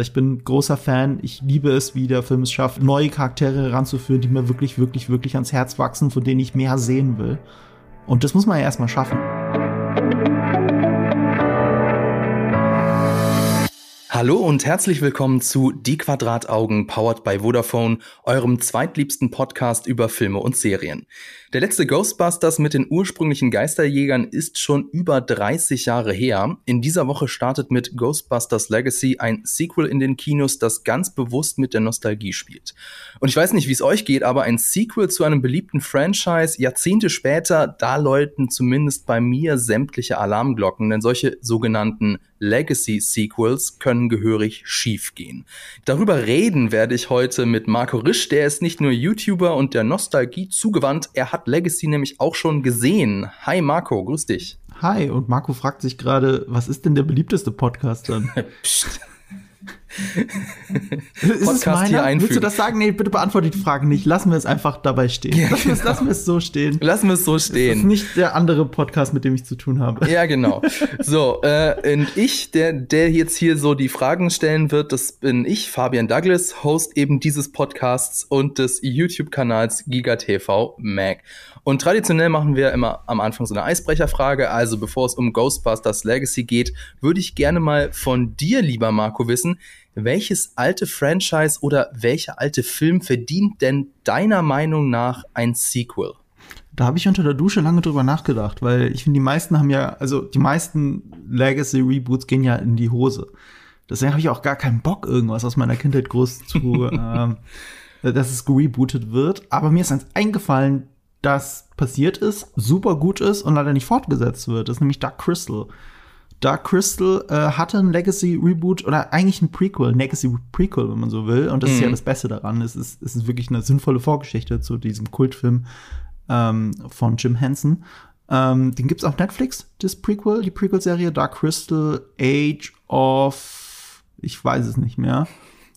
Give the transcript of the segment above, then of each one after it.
Ich bin großer Fan. Ich liebe es, wie der Film es schafft, neue Charaktere heranzuführen, die mir wirklich, wirklich, wirklich ans Herz wachsen, von denen ich mehr sehen will. Und das muss man ja erstmal schaffen. Hallo und herzlich willkommen zu Die Quadrataugen, powered by Vodafone, eurem zweitliebsten Podcast über Filme und Serien. Der letzte Ghostbusters mit den ursprünglichen Geisterjägern ist schon über 30 Jahre her. In dieser Woche startet mit Ghostbusters Legacy ein Sequel in den Kinos, das ganz bewusst mit der Nostalgie spielt. Und ich weiß nicht, wie es euch geht, aber ein Sequel zu einem beliebten Franchise, Jahrzehnte später, da läuten zumindest bei mir sämtliche Alarmglocken, denn solche sogenannten Legacy-Sequels können gehörig schiefgehen. Darüber reden werde ich heute mit Marco Risch, der ist nicht nur YouTuber und der Nostalgie zugewandt, er hat Legacy nämlich auch schon gesehen. Hi Marco, grüß dich. Hi, und Marco fragt sich gerade, was ist denn der beliebteste Podcast dann? Psst. Podcast hier einfügen. Willst du das sagen? Nee, bitte beantworte die Frage nicht. Lassen wir es einfach dabei stehen. Ja, lassen, genau. lassen wir es so stehen. Lassen wir es so stehen. Das ist nicht der andere Podcast, mit dem ich zu tun habe. Ja, genau. So, äh, und ich, der, der jetzt hier so die Fragen stellen wird, das bin ich, Fabian Douglas, Host eben dieses Podcasts und des YouTube-Kanals GigaTV Mac. Und traditionell machen wir immer am Anfang so eine Eisbrecherfrage. Also bevor es um Ghostbusters Legacy geht, würde ich gerne mal von dir, lieber Marco, wissen, welches alte Franchise oder welcher alte Film verdient denn deiner Meinung nach ein Sequel? Da habe ich unter der Dusche lange drüber nachgedacht, weil ich finde, die meisten haben ja, also die meisten Legacy-Reboots gehen ja in die Hose. Deswegen habe ich auch gar keinen Bock, irgendwas aus meiner Kindheit groß zu, äh, dass es gerebootet wird. Aber mir ist eins eingefallen, das passiert ist, super gut ist und leider nicht fortgesetzt wird. Das ist nämlich Dark Crystal. Dark Crystal äh, hatte ein Legacy-Reboot oder eigentlich ein Prequel, ein Legacy-Prequel, wenn man so will. Und das mhm. ist ja mhm. das Beste daran. Es ist, es ist wirklich eine sinnvolle Vorgeschichte zu diesem Kultfilm ähm, von Jim Henson. Ähm, den gibt's auf Netflix, das Prequel, die Prequel-Serie Dark Crystal Age of, ich weiß es nicht mehr.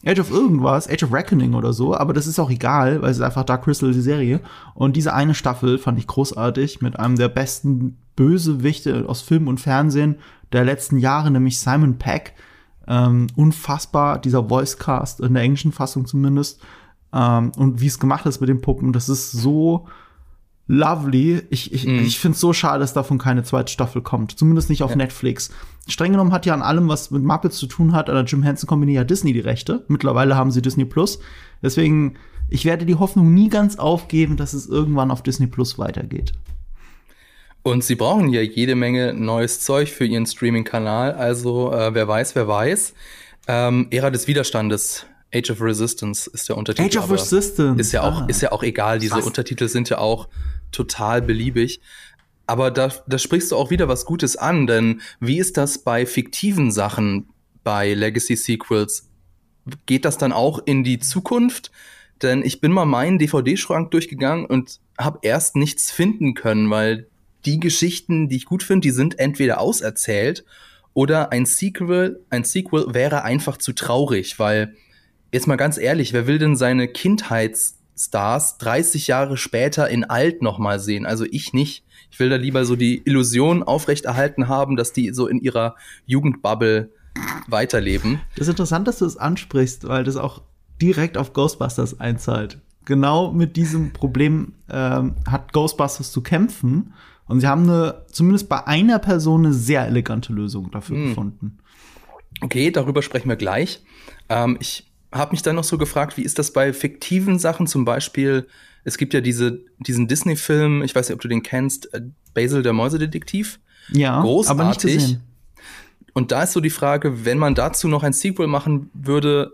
Age of irgendwas, Age of Reckoning oder so, aber das ist auch egal, weil es ist einfach Dark Crystal die Serie. Und diese eine Staffel fand ich großartig mit einem der besten Bösewichte aus Film und Fernsehen der letzten Jahre, nämlich Simon Peck. Ähm, unfassbar, dieser Voicecast, in der englischen Fassung zumindest. Ähm, und wie es gemacht ist mit den Puppen, das ist so lovely. Ich, ich, mm. ich finde es so schade, dass davon keine zweite Staffel kommt. Zumindest nicht auf ja. Netflix. Streng genommen hat ja an allem, was mit Muppets zu tun hat, an der Jim Henson Company ja Disney die Rechte. Mittlerweile haben sie Disney Plus. Deswegen, ich werde die Hoffnung nie ganz aufgeben, dass es irgendwann auf Disney Plus weitergeht. Und sie brauchen ja jede Menge neues Zeug für ihren Streaming-Kanal. Also äh, wer weiß, wer weiß. Ähm, Ära des Widerstandes. Age of Resistance ist der Untertitel. Age of Resistance. Ist ja auch, ah. ist ja auch egal. Diese Was? Untertitel sind ja auch total beliebig. Aber da, da sprichst du auch wieder was Gutes an, denn wie ist das bei fiktiven Sachen bei Legacy Sequels? Geht das dann auch in die Zukunft? Denn ich bin mal meinen DVD-Schrank durchgegangen und habe erst nichts finden können, weil die Geschichten, die ich gut finde, die sind entweder auserzählt oder ein Sequel, ein Sequel wäre einfach zu traurig, weil jetzt mal ganz ehrlich, wer will denn seine Kindheitsstars 30 Jahre später in alt nochmal sehen? Also ich nicht. Ich will da lieber so die Illusion aufrechterhalten haben, dass die so in ihrer Jugendbubble weiterleben. Das ist interessant, dass du es ansprichst, weil das auch direkt auf Ghostbusters einzahlt. Genau mit diesem Problem ähm, hat Ghostbusters zu kämpfen und sie haben eine, zumindest bei einer Person eine sehr elegante Lösung dafür hm. gefunden. Okay, darüber sprechen wir gleich. Ähm, ich habe mich dann noch so gefragt, wie ist das bei fiktiven Sachen? Zum Beispiel, es gibt ja diese, diesen Disney-Film, ich weiß nicht, ob du den kennst, äh, Basil der Mäusedetektiv. Ja, Großartig. aber nicht gesehen. Und da ist so die Frage, wenn man dazu noch ein Sequel machen würde,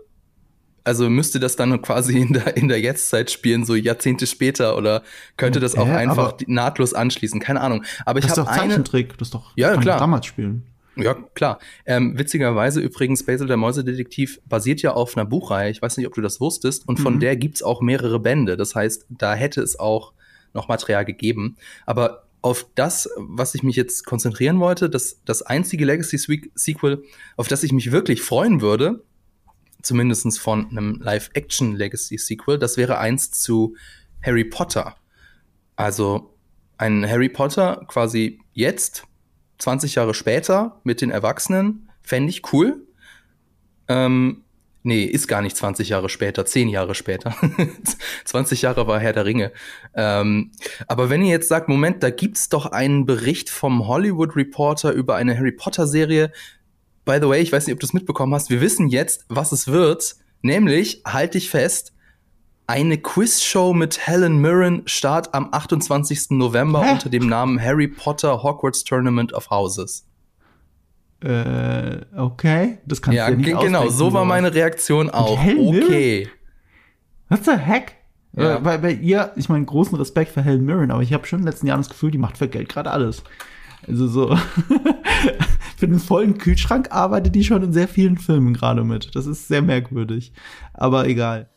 also müsste das dann quasi in der, in der Jetztzeit spielen, so Jahrzehnte später, oder könnte das auch äh, einfach nahtlos anschließen? Keine Ahnung. Aber ich habe Das ist doch Zeichentrick, das doch ja, klar. damals spielen. Ja, klar. Ähm, witzigerweise übrigens, Basil der Mäusedetektiv basiert ja auf einer Buchreihe. Ich weiß nicht, ob du das wusstest. Und von mhm. der gibt's auch mehrere Bände. Das heißt, da hätte es auch noch Material gegeben. Aber auf das, was ich mich jetzt konzentrieren wollte, das, das einzige Legacy-Sequel, auf das ich mich wirklich freuen würde, zumindest von einem Live-Action-Legacy-Sequel. Das wäre eins zu Harry Potter. Also ein Harry Potter quasi jetzt, 20 Jahre später, mit den Erwachsenen, fände ich cool. Ähm, Nee, ist gar nicht 20 Jahre später, 10 Jahre später. 20 Jahre war Herr der Ringe. Ähm, aber wenn ihr jetzt sagt, Moment, da gibt's doch einen Bericht vom Hollywood Reporter über eine Harry Potter Serie. By the way, ich weiß nicht, ob du es mitbekommen hast. Wir wissen jetzt, was es wird. Nämlich, halt dich fest, eine Quizshow mit Helen Mirren start am 28. November Hä? unter dem Namen Harry Potter Hogwarts Tournament of Houses. Äh, okay, das kannst ja, du ja nicht genau, so war meine Reaktion auch. Okay. Was the heck? Ja. Weil bei ihr, ich meine, großen Respekt für Helen Mirren, aber ich habe schon in den letzten Jahren das Gefühl, die macht für Geld gerade alles. Also so für den vollen Kühlschrank arbeitet die schon in sehr vielen Filmen gerade mit. Das ist sehr merkwürdig. Aber egal.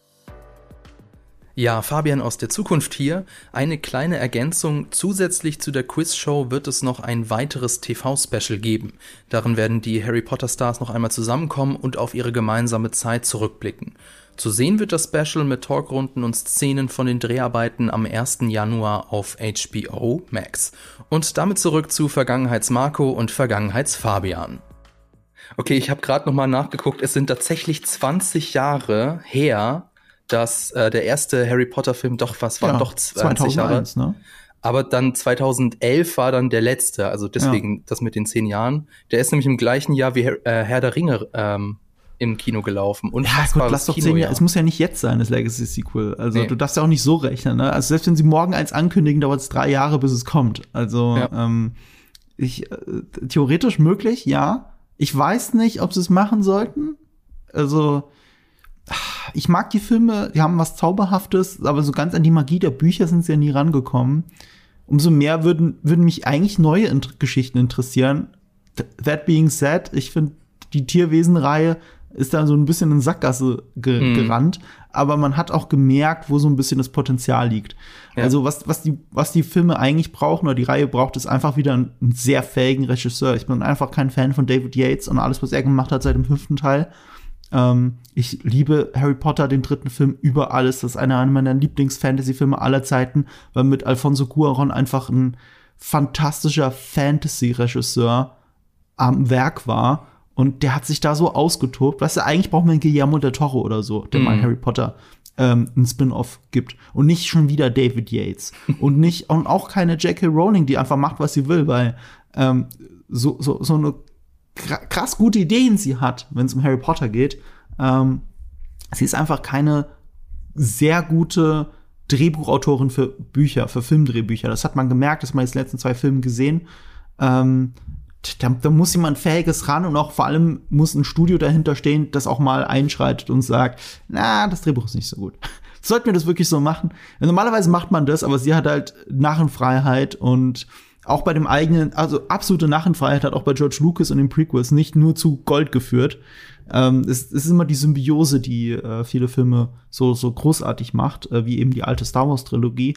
Ja, Fabian aus der Zukunft hier. Eine kleine Ergänzung. Zusätzlich zu der Quizshow wird es noch ein weiteres TV-Special geben. Darin werden die Harry Potter Stars noch einmal zusammenkommen und auf ihre gemeinsame Zeit zurückblicken. Zu sehen wird das Special mit Talkrunden und Szenen von den Dreharbeiten am 1. Januar auf HBO Max. Und damit zurück zu Vergangenheits-Marco und Vergangenheits-Fabian. Okay, ich habe gerade noch mal nachgeguckt. Es sind tatsächlich 20 Jahre her, dass äh, der erste Harry Potter Film doch was war ja, doch 20 2001, Jahre. Ne? Aber dann 2011 war dann der letzte, also deswegen ja. das mit den zehn Jahren. Der ist nämlich im gleichen Jahr wie Herr, äh, Herr der Ringe ähm, im Kino gelaufen. Und ja, gut, lass doch zehn Jahre. Es muss ja nicht jetzt sein, das Legacy Sequel. Also nee. du darfst ja auch nicht so rechnen. Ne? Also selbst wenn sie morgen eins ankündigen, dauert es drei Jahre, bis es kommt. Also ja. ähm, ich äh, theoretisch möglich, ja. Ich weiß nicht, ob sie es machen sollten. Also ich mag die Filme, die haben was Zauberhaftes, aber so ganz an die Magie der Bücher sind sie ja nie rangekommen. Umso mehr würden, würden mich eigentlich neue Int Geschichten interessieren. That being said, ich finde, die Tierwesenreihe ist da so ein bisschen in Sackgasse ge mhm. gerannt, aber man hat auch gemerkt, wo so ein bisschen das Potenzial liegt. Ja. Also was, was, die, was die Filme eigentlich brauchen oder die Reihe braucht, ist einfach wieder einen, einen sehr fähigen Regisseur. Ich bin einfach kein Fan von David Yates und alles, was er gemacht hat seit dem fünften Teil. Ähm, ich liebe Harry Potter, den dritten Film, über alles. Das ist einer meiner Lieblings-Fantasy-Filme aller Zeiten, weil mit Alfonso Cuaron einfach ein fantastischer Fantasy-Regisseur am Werk war. Und der hat sich da so ausgetobt. Weißt du, eigentlich braucht man Guillermo del Toro oder so, der mm. mal Harry Potter ähm, ein Spin-off gibt. Und nicht schon wieder David Yates. und nicht, und auch keine J.K. Rowling, die einfach macht, was sie will, weil ähm, so, so, so eine krass gute Ideen sie hat, wenn es um Harry Potter geht. Ähm, sie ist einfach keine sehr gute Drehbuchautorin für Bücher, für Filmdrehbücher. Das hat man gemerkt, das hat man jetzt in den letzten zwei Filmen gesehen. Ähm, da, da, muss jemand Fähiges ran und auch vor allem muss ein Studio dahinter stehen, das auch mal einschreitet und sagt, na, das Drehbuch ist nicht so gut. Sollten wir das wirklich so machen? Normalerweise macht man das, aber sie hat halt Narrenfreiheit und auch bei dem eigenen, also absolute Narrenfreiheit hat auch bei George Lucas und den Prequels nicht nur zu Gold geführt. Ähm, es, es, ist immer die Symbiose, die äh, viele Filme so, so großartig macht, äh, wie eben die alte Star Wars Trilogie.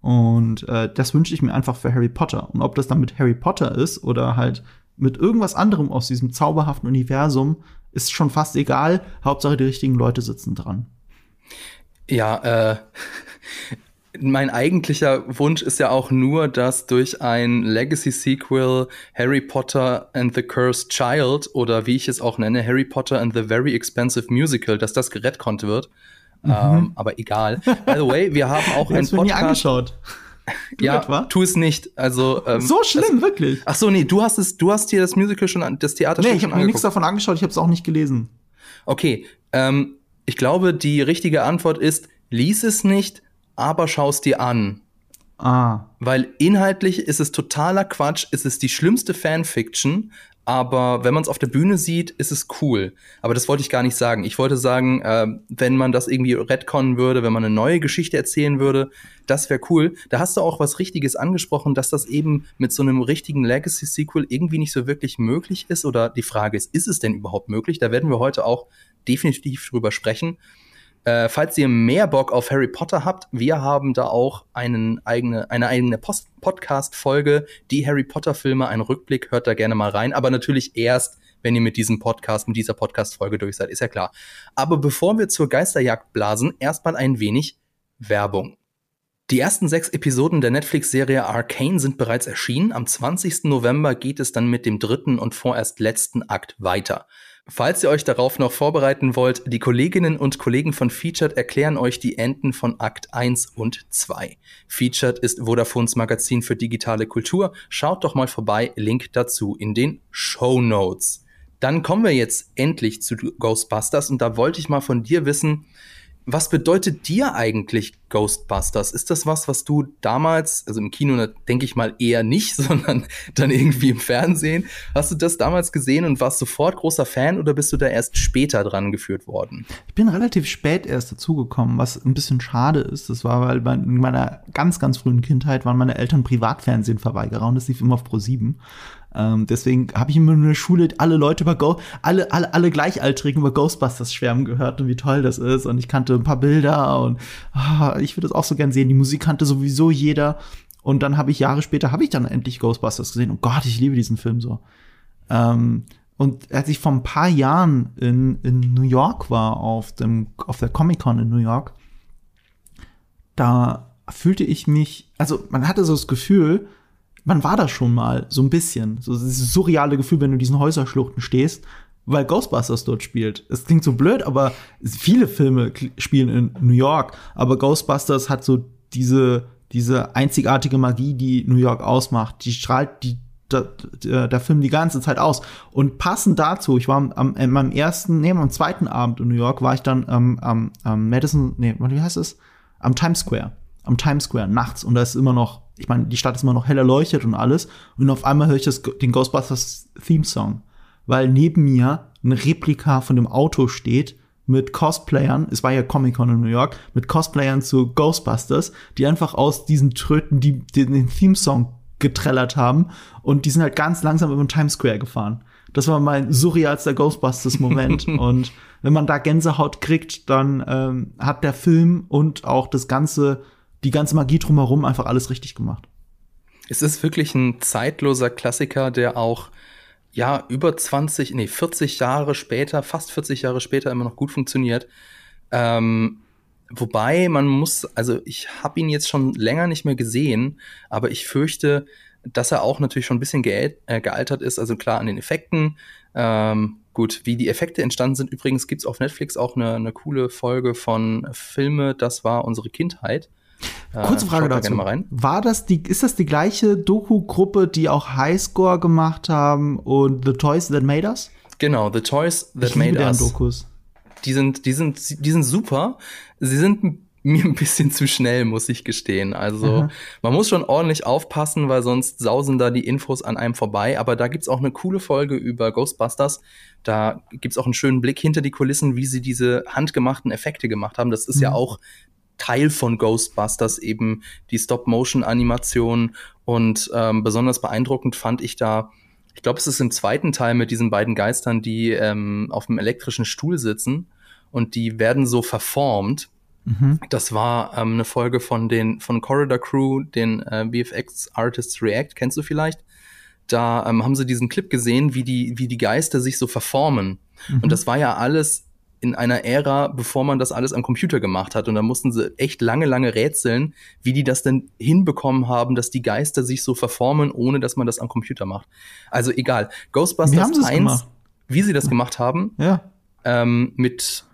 Und äh, das wünsche ich mir einfach für Harry Potter. Und ob das dann mit Harry Potter ist oder halt mit irgendwas anderem aus diesem zauberhaften Universum, ist schon fast egal. Hauptsache die richtigen Leute sitzen dran. Ja, äh, mein eigentlicher Wunsch ist ja auch nur, dass durch ein Legacy-Sequel Harry Potter and the Cursed Child oder wie ich es auch nenne, Harry Potter and the Very Expensive Musical, dass das gerettkonnt wird. Mhm. Ähm, aber egal. By the way, wir haben auch einen Podcast. Nie angeschaut. Du ja, etwa? tu es nicht. Also ähm, so schlimm, also, wirklich. Ach so, nee, du hast es, du hast dir das Musical schon, das Theater nee, ich habe mir nichts davon angeschaut. Ich habe es auch nicht gelesen. Okay, ähm, ich glaube, die richtige Antwort ist: Lies es nicht, aber schaust dir an. Ah. Weil inhaltlich ist es totaler Quatsch, ist es die schlimmste Fanfiction, aber wenn man es auf der Bühne sieht, ist es cool. Aber das wollte ich gar nicht sagen. Ich wollte sagen, äh, wenn man das irgendwie retconnen würde, wenn man eine neue Geschichte erzählen würde, das wäre cool. Da hast du auch was Richtiges angesprochen, dass das eben mit so einem richtigen Legacy-Sequel irgendwie nicht so wirklich möglich ist. Oder die Frage ist, ist es denn überhaupt möglich? Da werden wir heute auch definitiv drüber sprechen. Äh, falls ihr mehr Bock auf Harry Potter habt, wir haben da auch einen eigene, eine eigene Podcast-Folge, die Harry Potter-Filme, ein Rückblick, hört da gerne mal rein, aber natürlich erst, wenn ihr mit diesem Podcast, mit dieser Podcast-Folge durch seid, ist ja klar. Aber bevor wir zur Geisterjagd blasen, erstmal ein wenig Werbung. Die ersten sechs Episoden der Netflix-Serie Arcane sind bereits erschienen. Am 20. November geht es dann mit dem dritten und vorerst letzten Akt weiter. Falls ihr euch darauf noch vorbereiten wollt, die Kolleginnen und Kollegen von Featured erklären euch die Enden von Akt 1 und 2. Featured ist Vodafones Magazin für digitale Kultur. Schaut doch mal vorbei, Link dazu in den Show Notes. Dann kommen wir jetzt endlich zu Ghostbusters und da wollte ich mal von dir wissen, was bedeutet dir eigentlich Ghostbusters? Ist das was, was du damals, also im Kino denke ich mal eher nicht, sondern dann irgendwie im Fernsehen, hast du das damals gesehen und warst sofort großer Fan oder bist du da erst später dran geführt worden? Ich bin relativ spät erst dazugekommen, was ein bisschen schade ist. Das war, weil in meiner ganz, ganz frühen Kindheit waren meine Eltern Privatfernsehen-Verweigerer und das lief immer auf Pro 7. Ähm, deswegen habe ich immer in der Schule alle Leute über Go alle, alle, alle Gleichaltrigen über Ghostbusters schwärmen gehört und wie toll das ist. Und ich kannte ein paar Bilder und ah, ich würde das auch so gern sehen. Die Musik kannte sowieso jeder. Und dann habe ich Jahre später habe ich dann endlich Ghostbusters gesehen. Und Gott, ich liebe diesen Film so. Ähm, und als ich vor ein paar Jahren in, in New York war, auf, dem, auf der Comic-Con in New York, da fühlte ich mich, also man hatte so das Gefühl, man war da schon mal so ein bisschen. So dieses surreale Gefühl, wenn du in diesen Häuserschluchten stehst, weil Ghostbusters dort spielt. Es klingt so blöd, aber viele Filme spielen in New York. Aber Ghostbusters hat so diese, diese einzigartige Magie, die New York ausmacht. Die strahlt die der, der Film die ganze Zeit aus. Und passend dazu, ich war am, am, meinem ersten, nee, am zweiten Abend in New York, war ich dann ähm, am, am Madison, nee, wie heißt es? Am Times Square. Am Times Square nachts. Und da ist immer noch ich meine, die Stadt ist immer noch hell erleuchtet und alles. Und auf einmal höre ich das, den Ghostbusters Theme Song. Weil neben mir ein Replika von dem Auto steht mit Cosplayern, es war ja Comic-Con in New York, mit Cosplayern zu Ghostbusters, die einfach aus diesen Tröten die, die den Theme-Song getrellert haben und die sind halt ganz langsam über den Times Square gefahren. Das war mein surrealster Ghostbusters-Moment. und wenn man da Gänsehaut kriegt, dann ähm, hat der Film und auch das ganze die ganze Magie drumherum einfach alles richtig gemacht. Es ist wirklich ein zeitloser Klassiker, der auch ja über 20, nee, 40 Jahre später, fast 40 Jahre später immer noch gut funktioniert. Ähm, wobei man muss, also ich habe ihn jetzt schon länger nicht mehr gesehen, aber ich fürchte, dass er auch natürlich schon ein bisschen ge äh, gealtert ist. Also klar an den Effekten. Ähm, gut, wie die Effekte entstanden sind. Übrigens gibt's auf Netflix auch eine, eine coole Folge von Filme, das war unsere Kindheit. Äh, Kurze Frage dazu. Da War das die, ist das die gleiche Doku-Gruppe, die auch Highscore gemacht haben und The Toys That Made Us? Genau, The Toys That ich Made Us. Dokus. Die sind, die sind, die sind super. Sie sind mir ein bisschen zu schnell, muss ich gestehen. Also mhm. man muss schon ordentlich aufpassen, weil sonst sausen da die Infos an einem vorbei. Aber da gibt's auch eine coole Folge über Ghostbusters. Da gibt's auch einen schönen Blick hinter die Kulissen, wie sie diese handgemachten Effekte gemacht haben. Das ist mhm. ja auch Teil von Ghostbusters eben die Stop-Motion-Animation und ähm, besonders beeindruckend fand ich da, ich glaube, es ist im zweiten Teil mit diesen beiden Geistern, die ähm, auf dem elektrischen Stuhl sitzen und die werden so verformt. Mhm. Das war ähm, eine Folge von den von Corridor Crew, den äh, VFX Artists React, kennst du vielleicht? Da ähm, haben sie diesen Clip gesehen, wie die wie die Geister sich so verformen. Mhm. Und das war ja alles in einer Ära, bevor man das alles am Computer gemacht hat. Und da mussten sie echt lange, lange rätseln, wie die das denn hinbekommen haben, dass die Geister sich so verformen, ohne dass man das am Computer macht. Also egal. Ghostbusters wie 1, gemacht? wie sie das gemacht haben, ja. ähm, mit,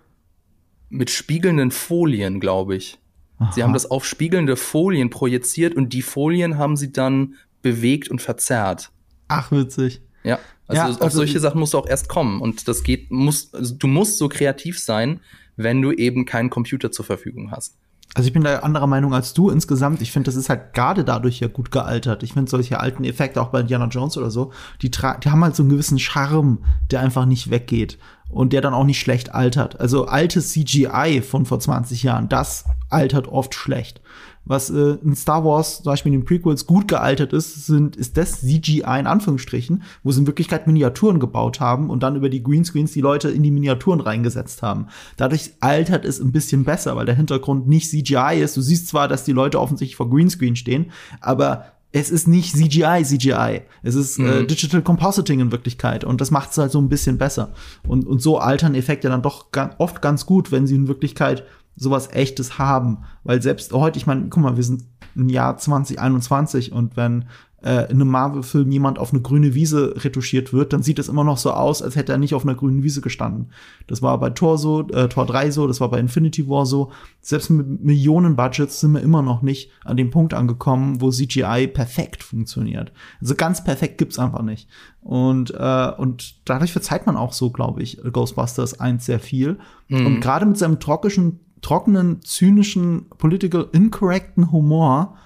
mit spiegelnden Folien, glaube ich. Aha. Sie haben das auf spiegelnde Folien projiziert und die Folien haben sie dann bewegt und verzerrt. Ach, witzig. Ja. Also, ja, also auf solche Sachen musst du auch erst kommen. Und das geht, muss, also du musst so kreativ sein, wenn du eben keinen Computer zur Verfügung hast. Also ich bin da anderer Meinung als du insgesamt. Ich finde, das ist halt gerade dadurch ja gut gealtert. Ich finde solche alten Effekte auch bei Indiana Jones oder so, die, die haben halt so einen gewissen Charme, der einfach nicht weggeht und der dann auch nicht schlecht altert. Also altes CGI von vor 20 Jahren, das altert oft schlecht was äh, in Star Wars, zum Beispiel in den Prequels, gut gealtert ist, sind, ist das CGI in Anführungsstrichen, wo sie in Wirklichkeit Miniaturen gebaut haben und dann über die Greenscreens die Leute in die Miniaturen reingesetzt haben. Dadurch altert es ein bisschen besser, weil der Hintergrund nicht CGI ist. Du siehst zwar, dass die Leute offensichtlich vor Greenscreen stehen, aber es ist nicht CGI, CGI. Es ist äh, mhm. äh, Digital Compositing in Wirklichkeit. Und das macht es halt so ein bisschen besser. Und, und so altern Effekte dann doch oft ganz gut, wenn sie in Wirklichkeit sowas echtes haben. Weil selbst heute, ich meine, guck mal, wir sind im Jahr 2021 und wenn äh, in einem Marvel-Film jemand auf eine grüne Wiese retuschiert wird, dann sieht es immer noch so aus, als hätte er nicht auf einer grünen Wiese gestanden. Das war bei Tor so, äh, Tor 3 so, das war bei Infinity War so. Selbst mit Millionen Budgets sind wir immer noch nicht an dem Punkt angekommen, wo CGI perfekt funktioniert. Also ganz perfekt gibt's einfach nicht. Und, äh, und dadurch verzeiht man auch so, glaube ich, Ghostbusters 1 sehr viel. Mhm. Und gerade mit seinem trockenen, trockenen, zynischen, political incorrecten Humor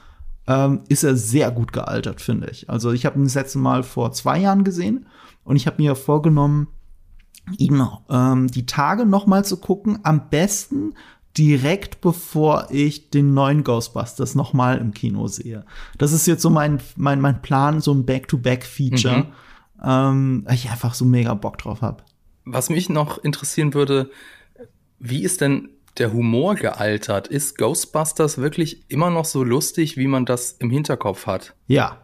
ähm, ist er sehr gut gealtert, finde ich. Also ich habe ihn das letzte Mal vor zwei Jahren gesehen und ich habe mir vorgenommen, ihn ähm, die Tage noch mal zu gucken. Am besten direkt bevor ich den neuen Ghostbusters noch mal im Kino sehe. Das ist jetzt so mein mein mein Plan, so ein Back-to-Back-Feature, mhm. ähm, ich einfach so mega Bock drauf habe. Was mich noch interessieren würde, wie ist denn der Humor gealtert? Ist Ghostbusters wirklich immer noch so lustig, wie man das im Hinterkopf hat? Ja.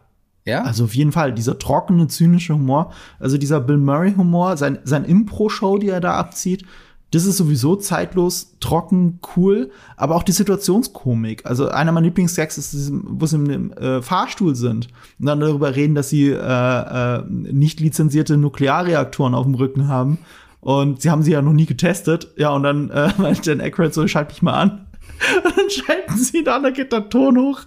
Ja? Also auf jeden Fall, dieser trockene, zynische Humor, also dieser Bill Murray-Humor, sein, sein Impro-Show, die er da abzieht, das ist sowieso zeitlos, trocken, cool, aber auch die Situationskomik. Also einer meiner Lieblingsgags ist, wo sie im äh, Fahrstuhl sind und dann darüber reden, dass sie äh, äh, nicht lizenzierte Nuklearreaktoren auf dem Rücken haben und sie haben sie ja noch nie getestet. Ja, und dann äh, meint Dan Aykroyd so, schalt mich mal an. Und dann schalten sie da, da geht der Ton hoch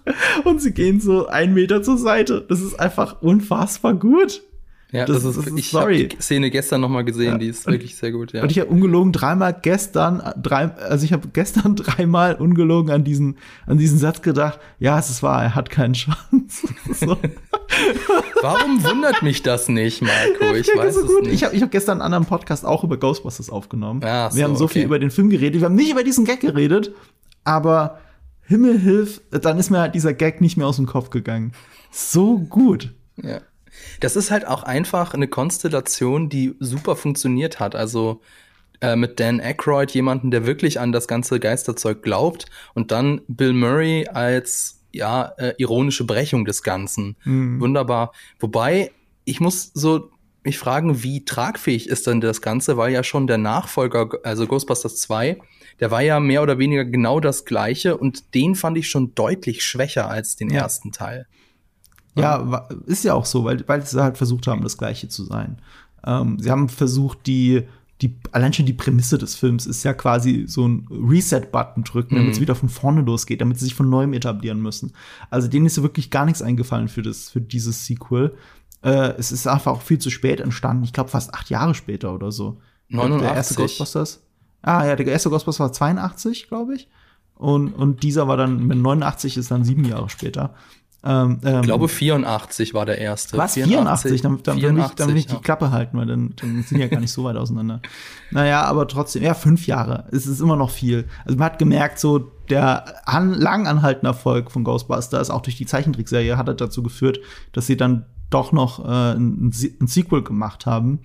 und sie gehen so einen Meter zur Seite. Das ist einfach unfassbar gut. Ja, das, das ist, das ist ich habe die Szene gestern noch mal gesehen, ja. die ist und, wirklich sehr gut, ja. Und ich habe ungelogen dreimal gestern drei also ich habe gestern dreimal ungelogen an diesen an diesen Satz gedacht. Ja, es ist wahr, er hat keinen so. Warum wundert mich das nicht, Marco? Ich weiß so es nicht. Ich habe ich hab gestern einen anderen Podcast auch über Ghostbusters aufgenommen. So, wir haben so okay. viel über den Film geredet, wir haben nicht über diesen Gag geredet, aber Himmel hilf, dann ist mir halt dieser Gag nicht mehr aus dem Kopf gegangen. So gut. Ja. Das ist halt auch einfach eine Konstellation, die super funktioniert hat. Also äh, mit Dan Aykroyd, jemanden, der wirklich an das ganze Geisterzeug glaubt, und dann Bill Murray als ja äh, ironische Brechung des Ganzen. Mhm. Wunderbar. Wobei ich muss so mich fragen, wie tragfähig ist denn das Ganze, weil ja schon der Nachfolger, also Ghostbusters 2, der war ja mehr oder weniger genau das gleiche und den fand ich schon deutlich schwächer als den ja. ersten Teil. Ja, ist ja auch so, weil, weil sie halt versucht haben, das Gleiche zu sein. Ähm, sie haben versucht, die, die, allein schon die Prämisse des Films ist ja quasi so ein Reset-Button drücken, damit es mhm. wieder von vorne losgeht, damit sie sich von neuem etablieren müssen. Also denen ist ja wirklich gar nichts eingefallen für das, für dieses Sequel. Äh, es ist einfach auch viel zu spät entstanden. Ich glaube fast acht Jahre später oder so. 89. Der erste Ghostbusters. Ah ja, der erste Ghostbusters war 82, glaube ich. Und, und dieser war dann, mit 89 ist dann sieben Jahre später. Ähm, ähm, ich glaube 84 war der erste. Was? 84? 84? Dann, dann, 84, will ich, dann will ich die Klappe halten, weil dann, dann sind ja gar nicht so weit auseinander. Naja, aber trotzdem, ja, fünf Jahre. Es ist immer noch viel. Also man hat gemerkt, so der an, lang anhaltende Erfolg von Ghostbusters, auch durch die Zeichentrickserie, hat halt dazu geführt, dass sie dann doch noch äh, ein, ein Sequel gemacht haben.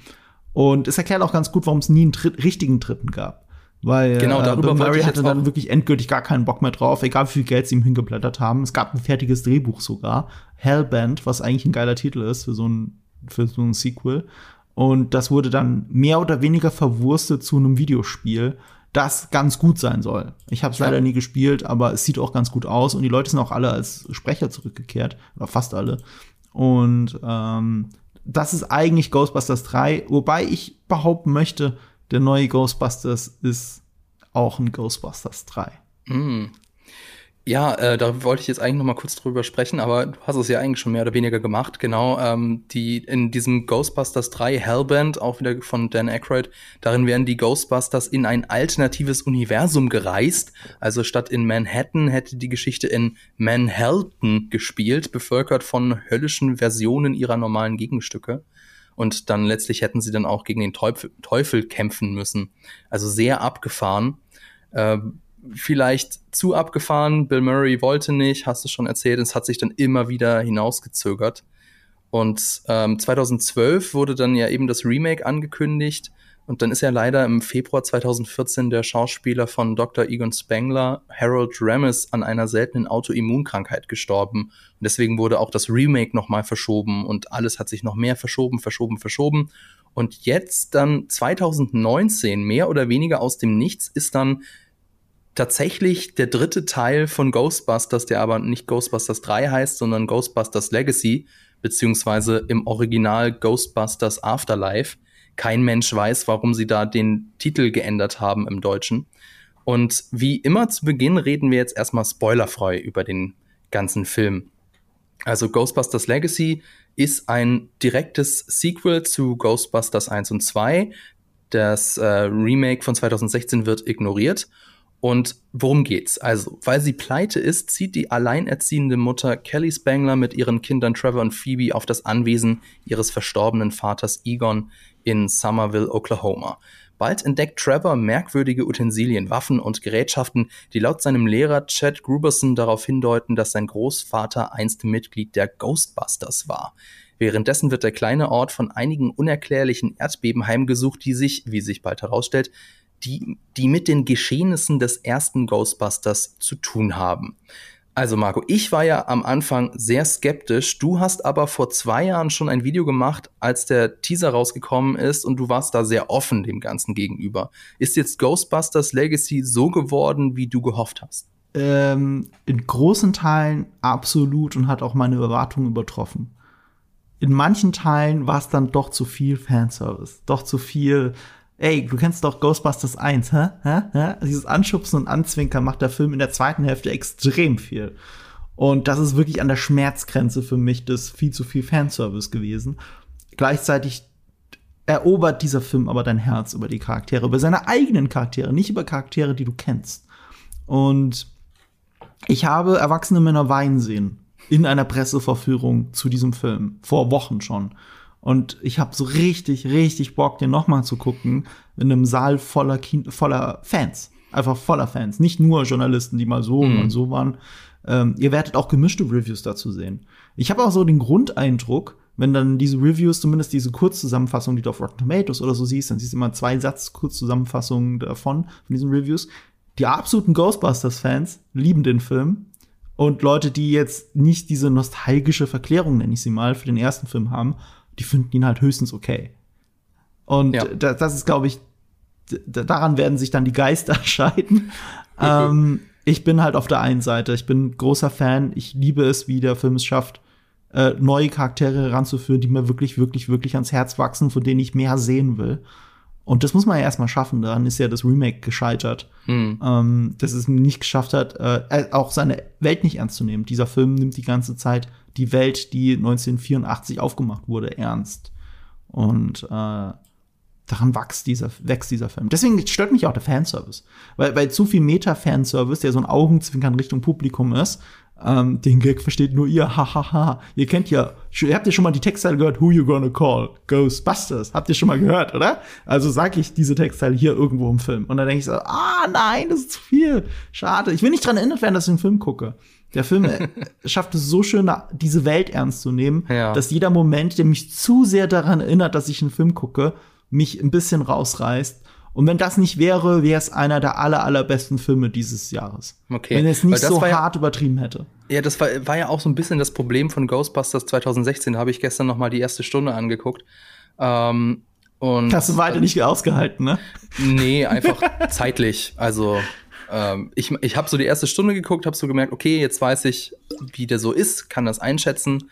Und es erklärt auch ganz gut, warum es nie einen Tritt, richtigen Dritten gab. Weil genau, äh, darüber Bill Murray hatte dann wirklich endgültig gar keinen Bock mehr drauf, egal wie viel Geld sie ihm hingeblättert haben. Es gab ein fertiges Drehbuch sogar, Hellbent, was eigentlich ein geiler Titel ist für so ein, für so ein Sequel. Und das wurde dann mehr oder weniger verwurstet zu einem Videospiel, das ganz gut sein soll. Ich habe es ja. leider nie gespielt, aber es sieht auch ganz gut aus und die Leute sind auch alle als Sprecher zurückgekehrt, oder fast alle. Und ähm, das ist eigentlich Ghostbusters 3, wobei ich behaupten möchte, der neue Ghostbusters ist auch ein Ghostbusters 3. Mm. Ja, äh, da wollte ich jetzt eigentlich noch mal kurz drüber sprechen, aber du hast es ja eigentlich schon mehr oder weniger gemacht. Genau, ähm, die in diesem Ghostbusters 3 Hellband, auch wieder von Dan Aykroyd, darin werden die Ghostbusters in ein alternatives Universum gereist. Also statt in Manhattan hätte die Geschichte in Manhattan gespielt, bevölkert von höllischen Versionen ihrer normalen Gegenstücke und dann letztlich hätten sie dann auch gegen den Teufel, Teufel kämpfen müssen. Also sehr abgefahren. Äh, vielleicht zu abgefahren. Bill Murray wollte nicht, hast du schon erzählt. Es hat sich dann immer wieder hinausgezögert. Und ähm, 2012 wurde dann ja eben das Remake angekündigt. Und dann ist ja leider im Februar 2014 der Schauspieler von Dr. Egon Spengler, Harold Ramis, an einer seltenen Autoimmunkrankheit gestorben. Und deswegen wurde auch das Remake nochmal verschoben und alles hat sich noch mehr verschoben, verschoben, verschoben. Und jetzt dann 2019, mehr oder weniger aus dem Nichts, ist dann tatsächlich der dritte Teil von Ghostbusters, der aber nicht Ghostbusters 3 heißt, sondern Ghostbusters Legacy, beziehungsweise im Original Ghostbusters Afterlife. Kein Mensch weiß, warum sie da den Titel geändert haben im Deutschen. Und wie immer zu Beginn reden wir jetzt erstmal spoilerfrei über den ganzen Film. Also Ghostbusters Legacy ist ein direktes Sequel zu Ghostbusters 1 und 2. Das äh, Remake von 2016 wird ignoriert. Und worum geht's? Also, weil sie pleite ist, zieht die alleinerziehende Mutter Kelly Spangler mit ihren Kindern Trevor und Phoebe auf das Anwesen ihres verstorbenen Vaters Egon in Somerville, Oklahoma. Bald entdeckt Trevor merkwürdige Utensilien, Waffen und Gerätschaften, die laut seinem Lehrer Chad Gruberson darauf hindeuten, dass sein Großvater einst Mitglied der Ghostbusters war. Währenddessen wird der kleine Ort von einigen unerklärlichen Erdbeben heimgesucht, die sich, wie sich bald herausstellt, die, die mit den Geschehnissen des ersten Ghostbusters zu tun haben. Also Marco, ich war ja am Anfang sehr skeptisch. Du hast aber vor zwei Jahren schon ein Video gemacht, als der Teaser rausgekommen ist und du warst da sehr offen dem Ganzen gegenüber. Ist jetzt Ghostbusters Legacy so geworden, wie du gehofft hast? Ähm, in großen Teilen absolut und hat auch meine Erwartungen übertroffen. In manchen Teilen war es dann doch zu viel Fanservice, doch zu viel ey, du kennst doch Ghostbusters 1, hä? hä? hä? Dieses Anschubsen und Anzwinkern macht der Film in der zweiten Hälfte extrem viel. Und das ist wirklich an der Schmerzgrenze für mich des viel zu viel Fanservice gewesen. Gleichzeitig erobert dieser Film aber dein Herz über die Charaktere, über seine eigenen Charaktere, nicht über Charaktere, die du kennst. Und ich habe erwachsene Männer weinen sehen in einer Presseverführung zu diesem Film, vor Wochen schon. Und ich habe so richtig, richtig Bock, den nochmal zu gucken, in einem Saal voller, kind voller Fans. Einfach voller Fans. Nicht nur Journalisten, die mal so mhm. und so waren. Ähm, ihr werdet auch gemischte Reviews dazu sehen. Ich habe auch so den Grundeindruck, wenn dann diese Reviews, zumindest diese Kurzzusammenfassung, die du auf Rotten Tomatoes oder so siehst, dann siehst du immer zwei Satz Kurzzusammenfassungen davon, von diesen Reviews. Die absoluten Ghostbusters-Fans lieben den Film. Und Leute, die jetzt nicht diese nostalgische Verklärung, nenne ich sie mal, für den ersten Film haben, die finden ihn halt höchstens okay. Und ja. das, das ist, glaube ich, daran werden sich dann die Geister scheiden. ähm, ich bin halt auf der einen Seite, ich bin großer Fan, ich liebe es, wie der Film es schafft, äh, neue Charaktere heranzuführen, die mir wirklich, wirklich, wirklich ans Herz wachsen, von denen ich mehr sehen will. Und das muss man ja erstmal schaffen. Daran ist ja das Remake gescheitert. Hm. Ähm, dass es nicht geschafft hat, äh, auch seine Welt nicht ernst zu nehmen. Dieser Film nimmt die ganze Zeit die Welt, die 1984 aufgemacht wurde, ernst. Und äh, daran wächst dieser, wächst dieser Film. Deswegen stört mich auch der Fanservice. Weil, weil zu viel Meta-Fanservice, der so ein Augenzwinkern Richtung Publikum ist, ähm, den Gag versteht nur ihr, hahaha. Ha, ha. Ihr kennt ja, ihr habt ja schon mal die Textteile gehört, Who You Gonna Call? Ghostbusters. Habt ihr schon mal gehört, oder? Also sag ich diese Textteile hier irgendwo im Film. Und dann denke ich so, ah nein, das ist zu viel. Schade. Ich will nicht dran erinnert werden, dass ich den Film gucke. Der Film äh, schafft es so schön, diese Welt ernst zu nehmen, ja. dass jeder Moment, der mich zu sehr daran erinnert, dass ich einen Film gucke, mich ein bisschen rausreißt. Und wenn das nicht wäre, wäre es einer der aller, allerbesten Filme dieses Jahres. Okay. Wenn es nicht so ja, hart übertrieben hätte. Ja, das war, war ja auch so ein bisschen das Problem von Ghostbusters 2016. Da habe ich gestern noch mal die erste Stunde angeguckt. Ähm, und, Hast du weiter äh, nicht ausgehalten, ne? Nee, einfach zeitlich. Also ähm, ich, ich habe so die erste Stunde geguckt, habe so gemerkt, okay, jetzt weiß ich, wie der so ist, kann das einschätzen.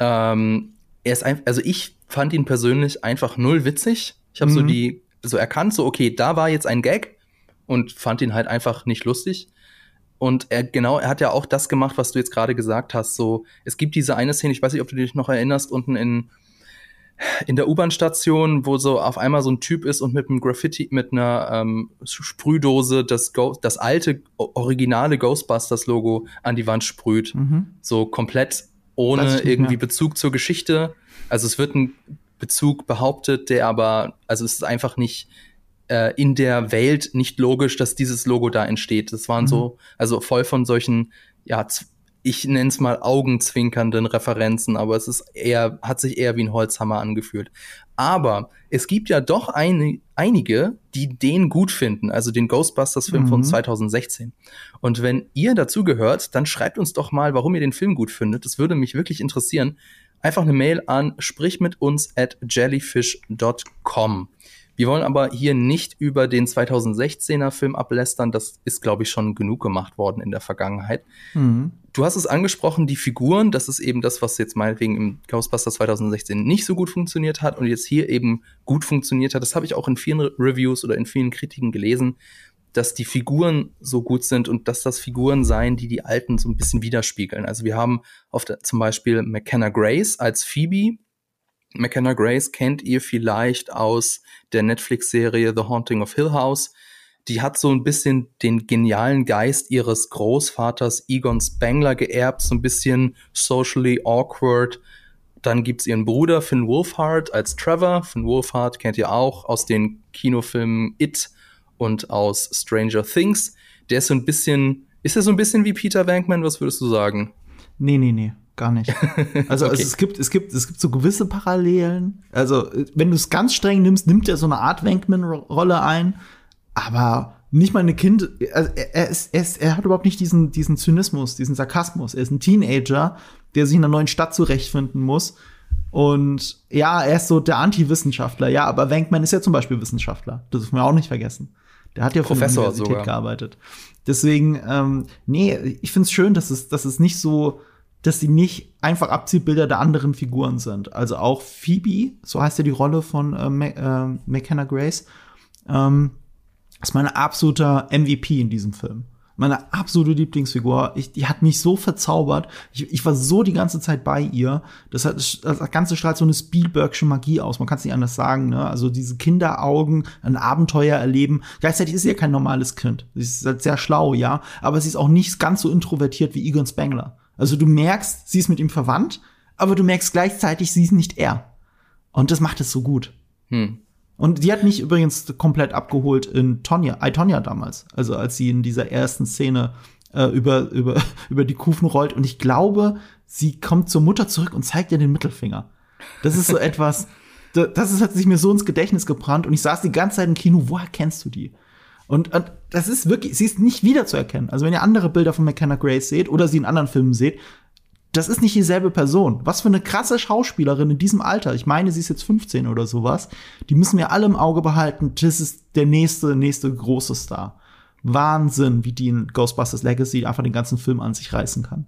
Ähm, er ist ein, also ich fand ihn persönlich einfach null witzig. Ich habe mhm. so die so erkannt, so okay, da war jetzt ein Gag und fand ihn halt einfach nicht lustig. Und er genau, er hat ja auch das gemacht, was du jetzt gerade gesagt hast. So, es gibt diese eine Szene, ich weiß nicht, ob du dich noch erinnerst, unten in in der U-Bahn-Station, wo so auf einmal so ein Typ ist und mit einem Graffiti, mit einer ähm, Sprühdose das, Go das alte, originale Ghostbusters-Logo an die Wand sprüht. Mhm. So komplett ohne irgendwie Bezug zur Geschichte. Also es wird ein Bezug behauptet, der aber, also es ist einfach nicht äh, in der Welt nicht logisch, dass dieses Logo da entsteht. Das waren mhm. so, also voll von solchen, ja, ich nenne es mal augenzwinkernden Referenzen, aber es ist eher, hat sich eher wie ein Holzhammer angefühlt. Aber es gibt ja doch ein, einige, die den gut finden, also den Ghostbusters-Film mhm. von 2016. Und wenn ihr dazu gehört, dann schreibt uns doch mal, warum ihr den Film gut findet. Das würde mich wirklich interessieren. Einfach eine Mail an sprich mit uns at jellyfish.com. Wir wollen aber hier nicht über den 2016er Film ablästern. Das ist, glaube ich, schon genug gemacht worden in der Vergangenheit. Mhm. Du hast es angesprochen, die Figuren, das ist eben das, was jetzt meinetwegen im Ghostbusters 2016 nicht so gut funktioniert hat und jetzt hier eben gut funktioniert hat. Das habe ich auch in vielen Reviews oder in vielen Kritiken gelesen, dass die Figuren so gut sind und dass das Figuren seien, die die alten so ein bisschen widerspiegeln. Also wir haben auf der, zum Beispiel McKenna Grace als Phoebe, McKenna Grace kennt ihr vielleicht aus der Netflix-Serie The Haunting of Hill House. Die hat so ein bisschen den genialen Geist ihres Großvaters Egon Spengler geerbt, so ein bisschen socially awkward. Dann gibt's ihren Bruder Finn Wolfhard als Trevor. Finn Wolfhard kennt ihr auch aus den Kinofilmen It und aus Stranger Things. Der ist so ein bisschen, ist er so ein bisschen wie Peter Venkman? Was würdest du sagen? Nee, nee, nee gar nicht. Also, okay. also, es gibt es gibt es gibt so gewisse Parallelen. Also wenn du es ganz streng nimmst, nimmt er so eine Art Wankman-Rolle ein, aber nicht mal eine Kind. Also er, ist, er, ist, er hat überhaupt nicht diesen diesen Zynismus, diesen Sarkasmus. Er ist ein Teenager, der sich in einer neuen Stadt zurechtfinden muss. Und ja, er ist so der Anti-Wissenschaftler. Ja, aber Wankman ist ja zum Beispiel Wissenschaftler. Das dürfen wir auch nicht vergessen. Der hat ja für die Universität sogar. gearbeitet. Deswegen, ähm, nee, ich find's schön, dass es, dass es nicht so dass sie nicht einfach Abziehbilder der anderen Figuren sind. Also auch Phoebe, so heißt ja die Rolle von äh, äh, McKenna Grace, ähm, ist meine absoluter MVP in diesem Film. Meine absolute Lieblingsfigur. Ich, die hat mich so verzaubert. Ich, ich war so die ganze Zeit bei ihr. Das, hat, das Ganze strahlt so eine Spielbergsche Magie aus. Man kann es nicht anders sagen. Ne? Also diese Kinderaugen, ein Abenteuer erleben. Gleichzeitig ist sie ja kein normales Kind. Sie ist halt sehr schlau, ja. Aber sie ist auch nicht ganz so introvertiert wie Egon Spengler. Also du merkst, sie ist mit ihm verwandt, aber du merkst gleichzeitig, sie ist nicht er. Und das macht es so gut. Hm. Und die hat mich übrigens komplett abgeholt in Tonja, I, Tonja damals. Also als sie in dieser ersten Szene äh, über, über, über die Kufen rollt. Und ich glaube, sie kommt zur Mutter zurück und zeigt ihr den Mittelfinger. Das ist so etwas, das ist, hat sich mir so ins Gedächtnis gebrannt. Und ich saß die ganze Zeit im Kino, woher kennst du die? Und, und das ist wirklich, sie ist nicht wiederzuerkennen. Also wenn ihr andere Bilder von McKenna Grace seht oder sie in anderen Filmen seht, das ist nicht dieselbe Person. Was für eine krasse Schauspielerin in diesem Alter. Ich meine, sie ist jetzt 15 oder sowas. Die müssen wir alle im Auge behalten. Das ist der nächste, nächste große Star. Wahnsinn, wie die in Ghostbusters Legacy einfach den ganzen Film an sich reißen kann.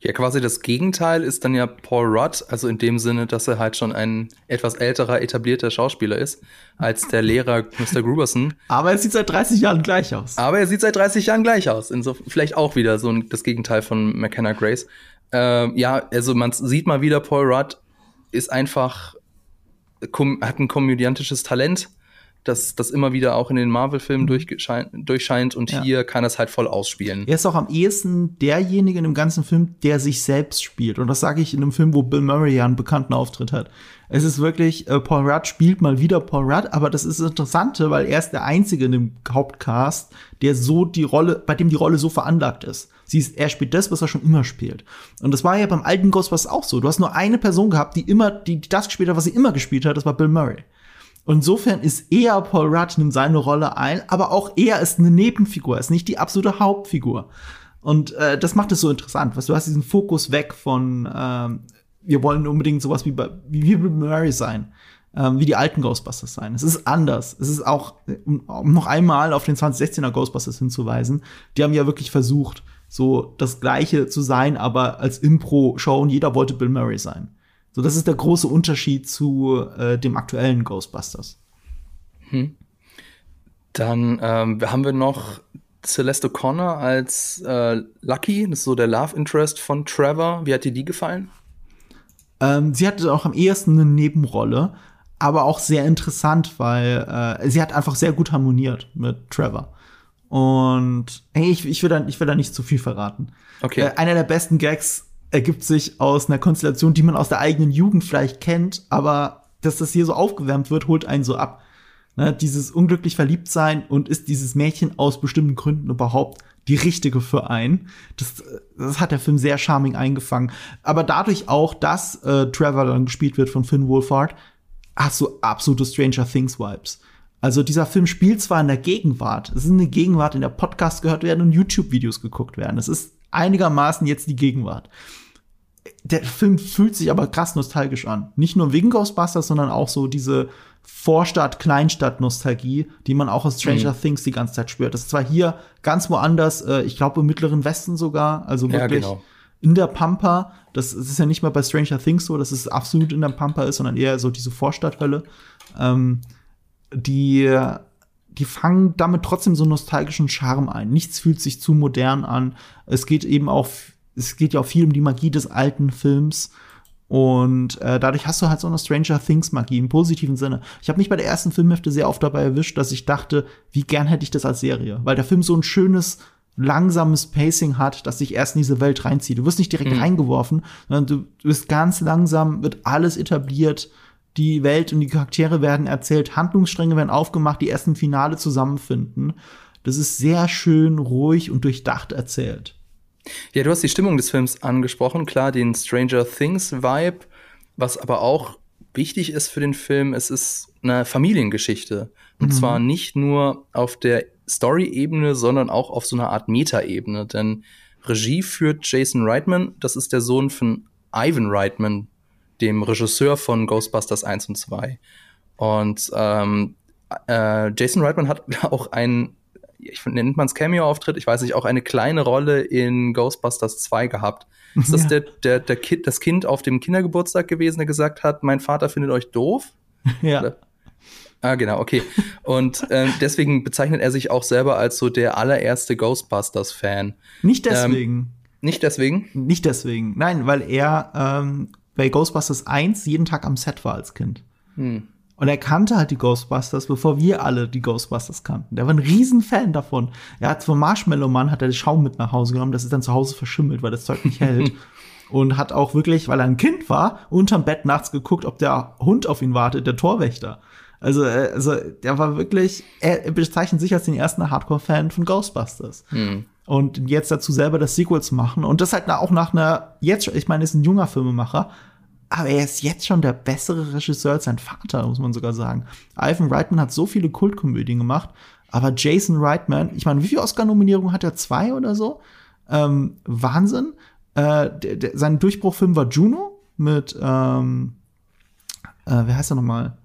Ja, quasi das Gegenteil ist dann ja Paul Rudd, also in dem Sinne, dass er halt schon ein etwas älterer, etablierter Schauspieler ist, als der Lehrer Mr. Gruberson. Aber er sieht seit 30 Jahren gleich aus. Aber er sieht seit 30 Jahren gleich aus. Insofern vielleicht auch wieder so das Gegenteil von McKenna Grace. Ähm, ja, also man sieht mal wieder, Paul Rudd ist einfach, hat ein komödiantisches Talent das, das immer wieder auch in den Marvel-Filmen mhm. durchscheint und ja. hier kann es halt voll ausspielen. Er ist auch am ehesten derjenige in dem ganzen Film, der sich selbst spielt. Und das sage ich in einem Film, wo Bill Murray ja einen bekannten Auftritt hat. Es ist wirklich, äh, Paul Rudd spielt mal wieder Paul Rudd, aber das ist das Interessante, weil er ist der Einzige in dem Hauptcast, der so die Rolle, bei dem die Rolle so veranlagt ist. Sie ist, er spielt das, was er schon immer spielt. Und das war ja beim alten Ghostbusters auch so. Du hast nur eine Person gehabt, die immer, die, die das gespielt hat, was sie immer gespielt hat, das war Bill Murray. Insofern ist eher Paul Rudd nimmt seine Rolle ein, aber auch er ist eine Nebenfigur, ist nicht die absolute Hauptfigur. Und äh, das macht es so interessant, was du hast diesen Fokus weg von ähm, wir wollen unbedingt sowas wie bei, wie Bill Murray sein, ähm, wie die alten Ghostbusters sein. Es ist anders. Es ist auch um, um noch einmal auf den 2016er Ghostbusters hinzuweisen. Die haben ja wirklich versucht, so das Gleiche zu sein, aber als Impro-Show und jeder wollte Bill Murray sein. So, das ist der große Unterschied zu äh, dem aktuellen Ghostbusters. Hm. Dann ähm, haben wir noch Celeste Connor als äh, Lucky, das ist so der Love Interest von Trevor. Wie hat dir die gefallen? Ähm, sie hatte auch am ehesten eine Nebenrolle, aber auch sehr interessant, weil äh, sie hat einfach sehr gut harmoniert mit Trevor. Und hey, ich, ich, will, da, ich will da nicht zu viel verraten. Okay. Äh, einer der besten Gags ergibt sich aus einer Konstellation, die man aus der eigenen Jugend vielleicht kennt, aber dass das hier so aufgewärmt wird, holt einen so ab. Ne, dieses unglücklich verliebt sein und ist dieses Mädchen aus bestimmten Gründen überhaupt die richtige für einen. Das, das hat der Film sehr charming eingefangen. Aber dadurch auch, dass äh, Trevor dann gespielt wird von Finn Wolfhard, hast du absolute Stranger Things Vibes. Also dieser Film spielt zwar in der Gegenwart, es ist eine Gegenwart, in der Podcasts gehört werden und YouTube-Videos geguckt werden. Es ist einigermaßen jetzt die Gegenwart. Der Film fühlt sich aber krass nostalgisch an. Nicht nur wegen Ghostbusters, sondern auch so diese Vorstadt-Kleinstadt-Nostalgie, die man auch aus Stranger mhm. Things die ganze Zeit spürt. Das ist zwar hier ganz woanders, äh, ich glaube im Mittleren Westen sogar, also wirklich ja, genau. in der Pampa. Das, das, ist ja nicht mal bei Stranger Things so, dass es absolut in der Pampa ist, sondern eher so diese Vorstadthölle. Ähm, die, die fangen damit trotzdem so nostalgischen Charme ein. Nichts fühlt sich zu modern an. Es geht eben auch, es geht ja auch viel um die Magie des alten Films. Und äh, dadurch hast du halt so eine Stranger Things Magie im positiven Sinne. Ich habe mich bei der ersten Filmhälfte sehr oft dabei erwischt, dass ich dachte, wie gern hätte ich das als Serie, weil der Film so ein schönes langsames Pacing hat, dass dich erst in diese Welt reinzieht. Du wirst nicht direkt mhm. reingeworfen, sondern du, du bist ganz langsam, wird alles etabliert, die Welt und die Charaktere werden erzählt, Handlungsstränge werden aufgemacht, die ersten Finale zusammenfinden. Das ist sehr schön, ruhig und durchdacht erzählt. Ja, du hast die Stimmung des Films angesprochen, klar, den Stranger Things Vibe, was aber auch wichtig ist für den Film, es ist eine Familiengeschichte. Und mhm. zwar nicht nur auf der Story-Ebene, sondern auch auf so einer Art Meta-Ebene. Denn Regie führt Jason Reitman, das ist der Sohn von Ivan Reitman, dem Regisseur von Ghostbusters 1 und 2. Und ähm, äh, Jason Reitman hat auch einen, ich nennt man es Cameo-Auftritt, ich weiß nicht, auch eine kleine Rolle in Ghostbusters 2 gehabt. Ist das der, der, der Kind, das Kind auf dem Kindergeburtstag gewesen, der gesagt hat, mein Vater findet euch doof? Ja. Oder? Ah, genau, okay. Und ähm, deswegen bezeichnet er sich auch selber als so der allererste Ghostbusters-Fan. Nicht deswegen. Ähm, nicht deswegen? Nicht deswegen. Nein, weil er ähm, bei Ghostbusters 1 jeden Tag am Set war als Kind. Hm. Und er kannte halt die Ghostbusters, bevor wir alle die Ghostbusters kannten. Der war ein Riesenfan davon. Er hat vom Marshmallow Mann hat er den Schaum mit nach Hause genommen, das ist dann zu Hause verschimmelt, weil das Zeug nicht hält. und hat auch wirklich, weil er ein Kind war, unterm Bett nachts geguckt, ob der Hund auf ihn wartet, der Torwächter. Also, äh, also der war wirklich, er bezeichnet sich als den ersten Hardcore-Fan von Ghostbusters. Hm. Und jetzt dazu selber das Sequel zu machen. Und das halt auch nach einer, jetzt, ich meine, ist ein junger Filmemacher, aber er ist jetzt schon der bessere Regisseur als sein Vater, muss man sogar sagen. Ivan Reitman hat so viele Kultkomödien gemacht, aber Jason Reitman, ich meine, wie viele Oscar-Nominierungen hat er? Zwei oder so? Ähm, Wahnsinn. Äh, der, der, sein Durchbruchfilm war Juno mit, ähm, äh, wer heißt er nochmal?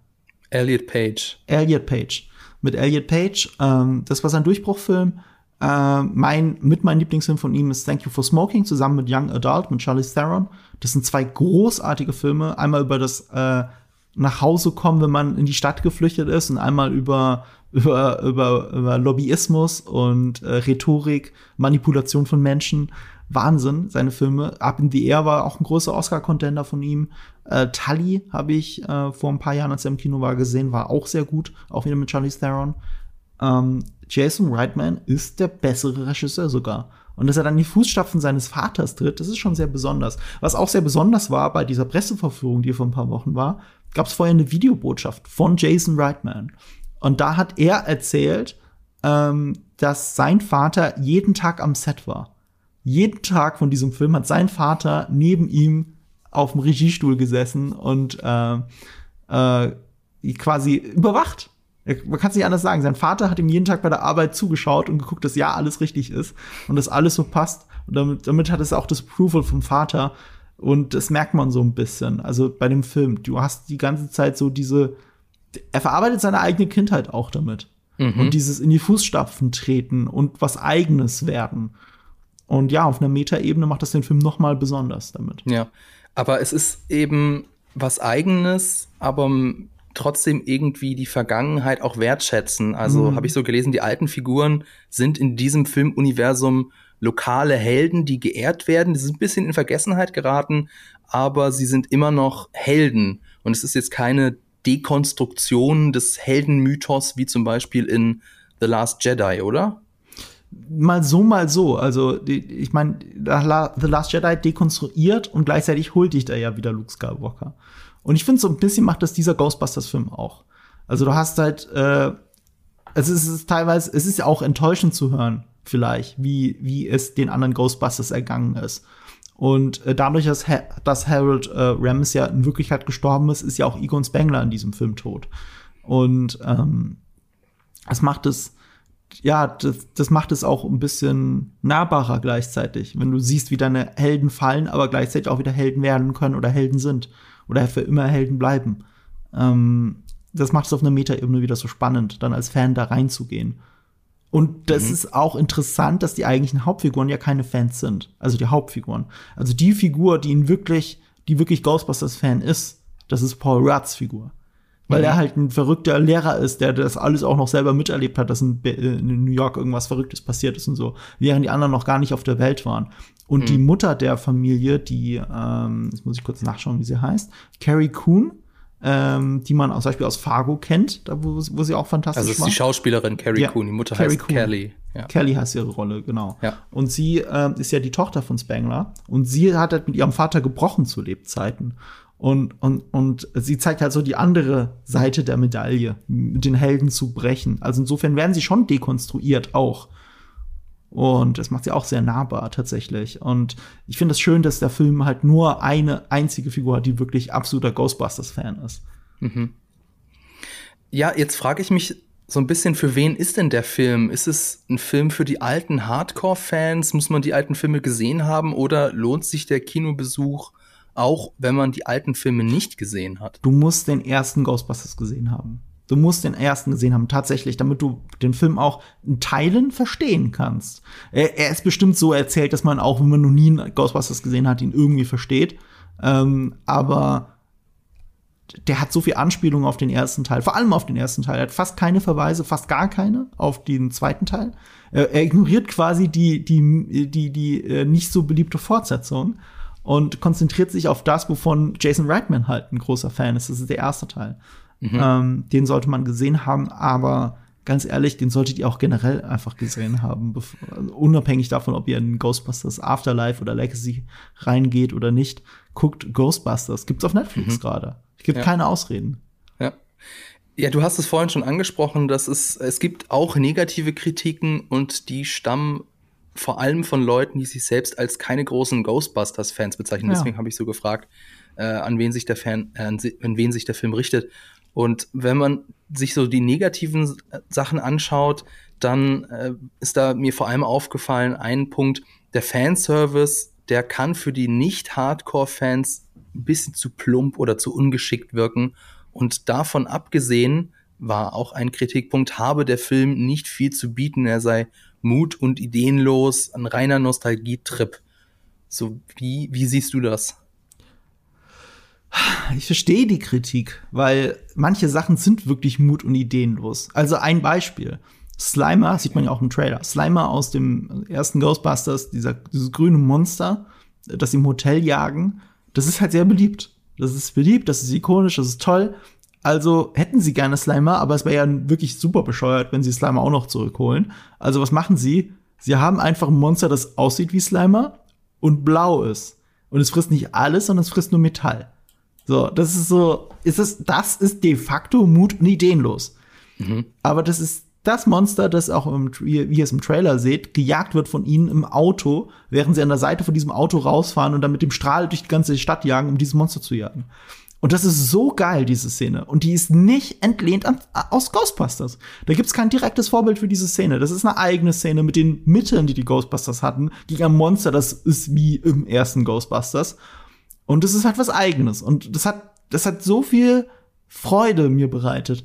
Elliot Page. Elliot Page. Mit Elliot Page. Ähm, das war sein Durchbruchfilm. Äh, mein, mit meinem Lieblingsfilm von ihm ist Thank You for Smoking, zusammen mit Young Adult, mit Charlie Theron. Das sind zwei großartige Filme. Einmal über das äh, nach Hause kommen, wenn man in die Stadt geflüchtet ist, und einmal über über, über, über Lobbyismus und äh, Rhetorik, Manipulation von Menschen. Wahnsinn, seine Filme. Up in the Air war auch ein großer Oscar-Contender von ihm. Äh, Tully habe ich äh, vor ein paar Jahren, als er im Kino war, gesehen, war auch sehr gut. Auch wieder mit Charlie Theron. Ähm, Jason Reitman ist der bessere Regisseur sogar. Und dass er dann die Fußstapfen seines Vaters tritt, das ist schon sehr besonders. Was auch sehr besonders war bei dieser Presseverführung, die vor ein paar Wochen war, gab es vorher eine Videobotschaft von Jason Reitman. Und da hat er erzählt, ähm, dass sein Vater jeden Tag am Set war. Jeden Tag von diesem Film hat sein Vater neben ihm auf dem Regiestuhl gesessen und äh, äh, quasi überwacht. Man kann es nicht anders sagen. Sein Vater hat ihm jeden Tag bei der Arbeit zugeschaut und geguckt, dass ja alles richtig ist und dass alles so passt. Und damit, damit hat es auch das Approval vom Vater. Und das merkt man so ein bisschen. Also bei dem Film. Du hast die ganze Zeit so diese. Er verarbeitet seine eigene Kindheit auch damit. Mhm. Und dieses in die Fußstapfen treten und was Eigenes werden. Und ja, auf einer Metaebene macht das den Film noch mal besonders damit. Ja, aber es ist eben was Eigenes, aber trotzdem irgendwie die Vergangenheit auch wertschätzen. Also mhm. habe ich so gelesen, die alten Figuren sind in diesem Filmuniversum lokale Helden, die geehrt werden. Die sind ein bisschen in Vergessenheit geraten, aber sie sind immer noch Helden. Und es ist jetzt keine Dekonstruktion des Heldenmythos wie zum Beispiel in The Last Jedi, oder? Mal so, mal so. Also, die, ich meine, The Last Jedi dekonstruiert und gleichzeitig huldigt er ja wieder Luke Skywalker. Und ich finde, so ein bisschen macht das dieser Ghostbusters-Film auch. Also du hast halt, äh, es ist, es ist teilweise, es ist ja auch enttäuschend zu hören, vielleicht, wie, wie es den anderen Ghostbusters ergangen ist. Und äh, dadurch, dass, ha dass Harold äh, Rams ja in Wirklichkeit gestorben ist, ist ja auch Egon Spengler in diesem Film tot. Und ähm, es macht es ja, das, das macht es auch ein bisschen nahbarer gleichzeitig, wenn du siehst, wie deine Helden fallen, aber gleichzeitig auch wieder Helden werden können oder Helden sind oder für immer Helden bleiben. Ähm, das macht es auf einer Metaebene wieder so spannend, dann als Fan da reinzugehen. Und das mhm. ist auch interessant, dass die eigentlichen Hauptfiguren ja keine Fans sind. Also die Hauptfiguren. Also die Figur, die ihn wirklich, die wirklich Ghostbusters-Fan ist, das ist Paul Rudds Figur. Weil mhm. er halt ein verrückter Lehrer ist, der das alles auch noch selber miterlebt hat, dass in, in, New York irgendwas Verrücktes passiert ist und so, während die anderen noch gar nicht auf der Welt waren. Und mhm. die Mutter der Familie, die, ähm, jetzt muss ich kurz nachschauen, wie sie heißt, Carrie Coon, ähm, die man zum Beispiel aus Fargo kennt, da wo, wo sie auch fantastisch war. Also ist die Schauspielerin Carrie ja, Coon, die Mutter Carrie heißt Coon. Kelly. Ja. Kelly heißt ihre Rolle, genau. Ja. Und sie äh, ist ja die Tochter von Spangler und sie hat halt mit ihrem Vater gebrochen zu Lebzeiten. Und, und, und sie zeigt halt so die andere Seite der Medaille, mit den Helden zu brechen. Also insofern werden sie schon dekonstruiert auch. Und das macht sie auch sehr nahbar tatsächlich. Und ich finde es schön, dass der Film halt nur eine einzige Figur hat, die wirklich absoluter Ghostbusters-Fan ist. Mhm. Ja, jetzt frage ich mich so ein bisschen, für wen ist denn der Film? Ist es ein Film für die alten Hardcore-Fans? Muss man die alten Filme gesehen haben? Oder lohnt sich der Kinobesuch auch, wenn man die alten Filme nicht gesehen hat? Du musst den ersten Ghostbusters gesehen haben. Du musst den ersten gesehen haben, tatsächlich, damit du den Film auch in Teilen verstehen kannst. Er, er ist bestimmt so erzählt, dass man auch, wenn man noch nie einen Ghostbusters gesehen hat, ihn irgendwie versteht. Ähm, aber der hat so viel Anspielung auf den ersten Teil, vor allem auf den ersten Teil. Er hat fast keine Verweise, fast gar keine auf den zweiten Teil. Er, er ignoriert quasi die, die, die, die äh, nicht so beliebte Fortsetzung und konzentriert sich auf das, wovon Jason Reitman halt ein großer Fan ist. Das ist der erste Teil. Mhm. Ähm, den sollte man gesehen haben, aber ganz ehrlich, den solltet ihr auch generell einfach gesehen haben, also unabhängig davon, ob ihr in Ghostbusters Afterlife oder Legacy reingeht oder nicht. Guckt Ghostbusters, gibt's auf Netflix mhm. gerade. Es gibt ja. keine Ausreden. Ja. Ja, du hast es vorhin schon angesprochen, dass es, es gibt auch negative Kritiken und die stammen vor allem von Leuten, die sich selbst als keine großen Ghostbusters-Fans bezeichnen. Ja. Deswegen habe ich so gefragt, äh, an wen sich der Fan, äh, an wen sich der Film richtet. Und wenn man sich so die negativen Sachen anschaut, dann äh, ist da mir vor allem aufgefallen ein Punkt, der Fanservice, der kann für die nicht-Hardcore-Fans ein bisschen zu plump oder zu ungeschickt wirken. Und davon abgesehen war auch ein Kritikpunkt, habe der Film nicht viel zu bieten, er sei mut- und ideenlos, ein reiner Nostalgietrip. So, wie, wie siehst du das? Ich verstehe die Kritik, weil manche Sachen sind wirklich mut- und ideenlos. Also ein Beispiel. Slimer, sieht man ja auch im Trailer. Slimer aus dem ersten Ghostbusters, dieser, dieses grüne Monster, das im Hotel jagen, das ist halt sehr beliebt. Das ist beliebt, das ist ikonisch, das ist toll. Also hätten sie gerne Slimer, aber es wäre ja wirklich super bescheuert, wenn sie Slimer auch noch zurückholen. Also was machen sie? Sie haben einfach ein Monster, das aussieht wie Slimer und blau ist. Und es frisst nicht alles, sondern es frisst nur Metall. So, das ist so, ist es, das ist de facto mut- und ideenlos. Mhm. Aber das ist das Monster, das auch, im, wie, ihr es im Trailer seht, gejagt wird von ihnen im Auto, während sie an der Seite von diesem Auto rausfahren und dann mit dem Strahl durch die ganze Stadt jagen, um dieses Monster zu jagen. Und das ist so geil, diese Szene. Und die ist nicht entlehnt an, aus Ghostbusters. Da gibt's kein direktes Vorbild für diese Szene. Das ist eine eigene Szene mit den Mitteln, die die Ghostbusters hatten, gegen ein Monster, das ist wie im ersten Ghostbusters. Und das ist halt was Eigenes. Und das hat, das hat so viel Freude mir bereitet.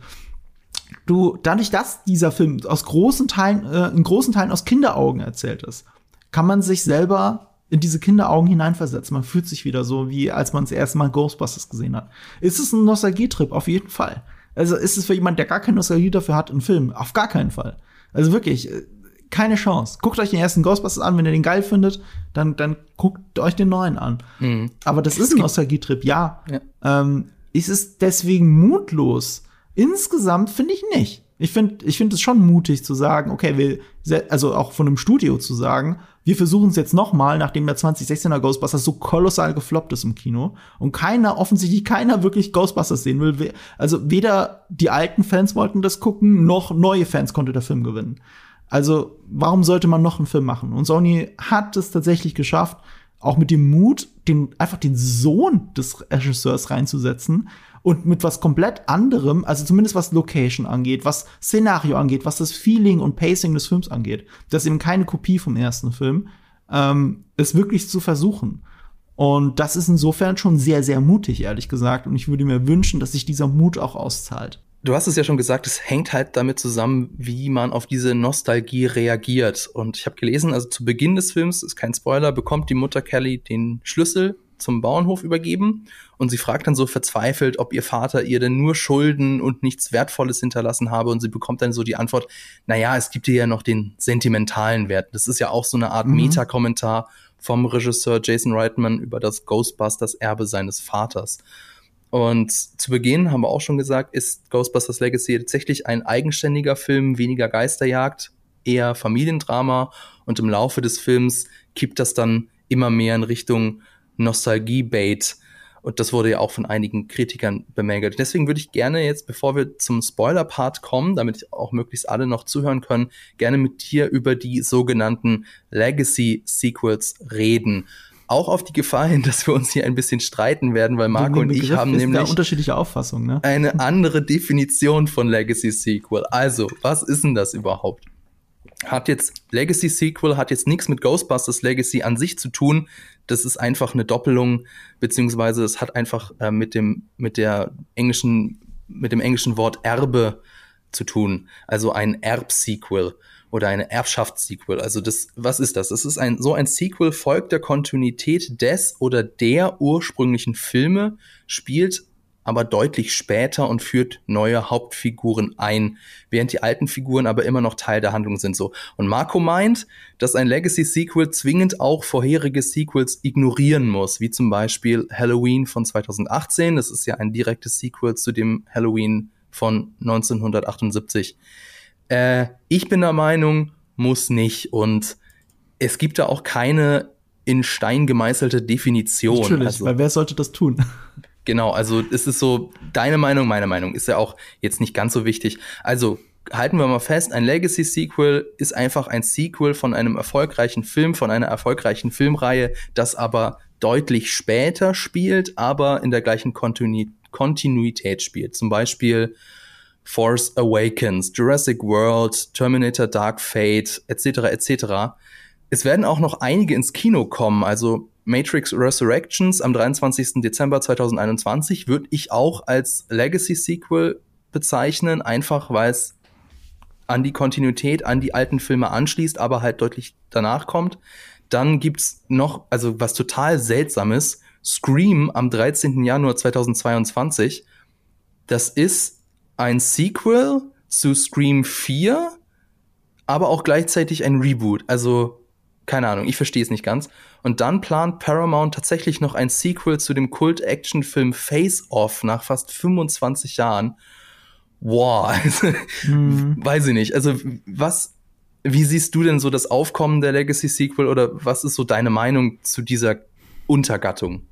Du, dadurch, dass dieser Film aus großen Teilen, äh, in großen Teilen aus Kinderaugen erzählt ist, kann man sich selber in diese Kinderaugen hineinversetzen. Man fühlt sich wieder so, wie als man das erste Mal Ghostbusters gesehen hat. Ist es ein Nostalgietrip? Auf jeden Fall. Also ist es für jemand, der gar keine Nostalgie dafür hat, ein Film? Auf gar keinen Fall. Also wirklich, äh, keine Chance. Guckt euch den ersten Ghostbusters an, wenn ihr den geil findet, dann, dann guckt euch den neuen an. Mhm. Aber das ist ein Nostalgietrip, ja. ja. Ähm, ist es deswegen mutlos? Insgesamt finde ich nicht. Ich finde ich finde es schon mutig zu sagen, okay, wir, also auch von einem Studio zu sagen, wir versuchen es jetzt noch mal, nachdem der 2016er Ghostbusters so kolossal gefloppt ist im Kino und keiner, offensichtlich keiner wirklich Ghostbusters sehen will. Also weder die alten Fans wollten das gucken, noch neue Fans konnte der Film gewinnen. Also, warum sollte man noch einen Film machen? Und Sony hat es tatsächlich geschafft, auch mit dem Mut, den, einfach den Sohn des Regisseurs reinzusetzen und mit was komplett anderem, also zumindest was Location angeht, was Szenario angeht, was das Feeling und Pacing des Films angeht. Das ist eben keine Kopie vom ersten Film, ähm, es wirklich zu versuchen. Und das ist insofern schon sehr, sehr mutig, ehrlich gesagt. Und ich würde mir wünschen, dass sich dieser Mut auch auszahlt. Du hast es ja schon gesagt, es hängt halt damit zusammen, wie man auf diese Nostalgie reagiert. Und ich habe gelesen, also zu Beginn des Films, ist kein Spoiler, bekommt die Mutter Kelly den Schlüssel zum Bauernhof übergeben und sie fragt dann so verzweifelt, ob ihr Vater ihr denn nur Schulden und nichts Wertvolles hinterlassen habe und sie bekommt dann so die Antwort, naja, es gibt ihr ja noch den sentimentalen Wert. Das ist ja auch so eine Art mhm. Meta-Kommentar vom Regisseur Jason Reitman über das Ghostbusters Erbe seines Vaters. Und zu Beginn haben wir auch schon gesagt, ist Ghostbusters Legacy tatsächlich ein eigenständiger Film, weniger Geisterjagd, eher Familiendrama. Und im Laufe des Films kippt das dann immer mehr in Richtung Nostalgie-Bait. Und das wurde ja auch von einigen Kritikern bemängelt. Deswegen würde ich gerne jetzt, bevor wir zum Spoiler-Part kommen, damit auch möglichst alle noch zuhören können, gerne mit dir über die sogenannten Legacy-Sequels reden auch auf die Gefahr hin, dass wir uns hier ein bisschen streiten werden, weil Marco und ich haben nämlich unterschiedliche Auffassungen, ne? eine andere Definition von Legacy Sequel. Also, was ist denn das überhaupt? Hat jetzt Legacy Sequel hat jetzt nichts mit Ghostbusters Legacy an sich zu tun. Das ist einfach eine Doppelung, beziehungsweise es hat einfach äh, mit dem mit der englischen mit dem englischen Wort Erbe zu tun. Also ein Erb-Sequel oder eine Erbschaftssequel. Also das, was ist das? Das ist ein, so ein Sequel folgt der Kontinuität des oder der ursprünglichen Filme, spielt aber deutlich später und führt neue Hauptfiguren ein, während die alten Figuren aber immer noch Teil der Handlung sind so. Und Marco meint, dass ein Legacy-Sequel zwingend auch vorherige Sequels ignorieren muss, wie zum Beispiel Halloween von 2018. Das ist ja ein direktes Sequel zu dem Halloween von 1978. Äh, ich bin der Meinung, muss nicht. Und es gibt da auch keine in Stein gemeißelte Definition. Natürlich, also, weil wer sollte das tun? Genau, also es ist so deine Meinung, meine Meinung, ist ja auch jetzt nicht ganz so wichtig. Also halten wir mal fest, ein Legacy-Sequel ist einfach ein Sequel von einem erfolgreichen Film, von einer erfolgreichen Filmreihe, das aber deutlich später spielt, aber in der gleichen Kontinuität spielt. Zum Beispiel Force Awakens, Jurassic World, Terminator Dark Fate, etc. etc. Es werden auch noch einige ins Kino kommen, also Matrix Resurrections am 23. Dezember 2021 würde ich auch als Legacy Sequel bezeichnen, einfach weil es an die Kontinuität, an die alten Filme anschließt, aber halt deutlich danach kommt. Dann gibt's noch, also was total seltsames, Scream am 13. Januar 2022. Das ist ein Sequel zu Scream 4, aber auch gleichzeitig ein Reboot. Also, keine Ahnung, ich verstehe es nicht ganz. Und dann plant Paramount tatsächlich noch ein Sequel zu dem Kult-Action-Film Face Off nach fast 25 Jahren. Wow, also, mhm. weiß ich nicht. Also, was, wie siehst du denn so das Aufkommen der Legacy-Sequel oder was ist so deine Meinung zu dieser Untergattung?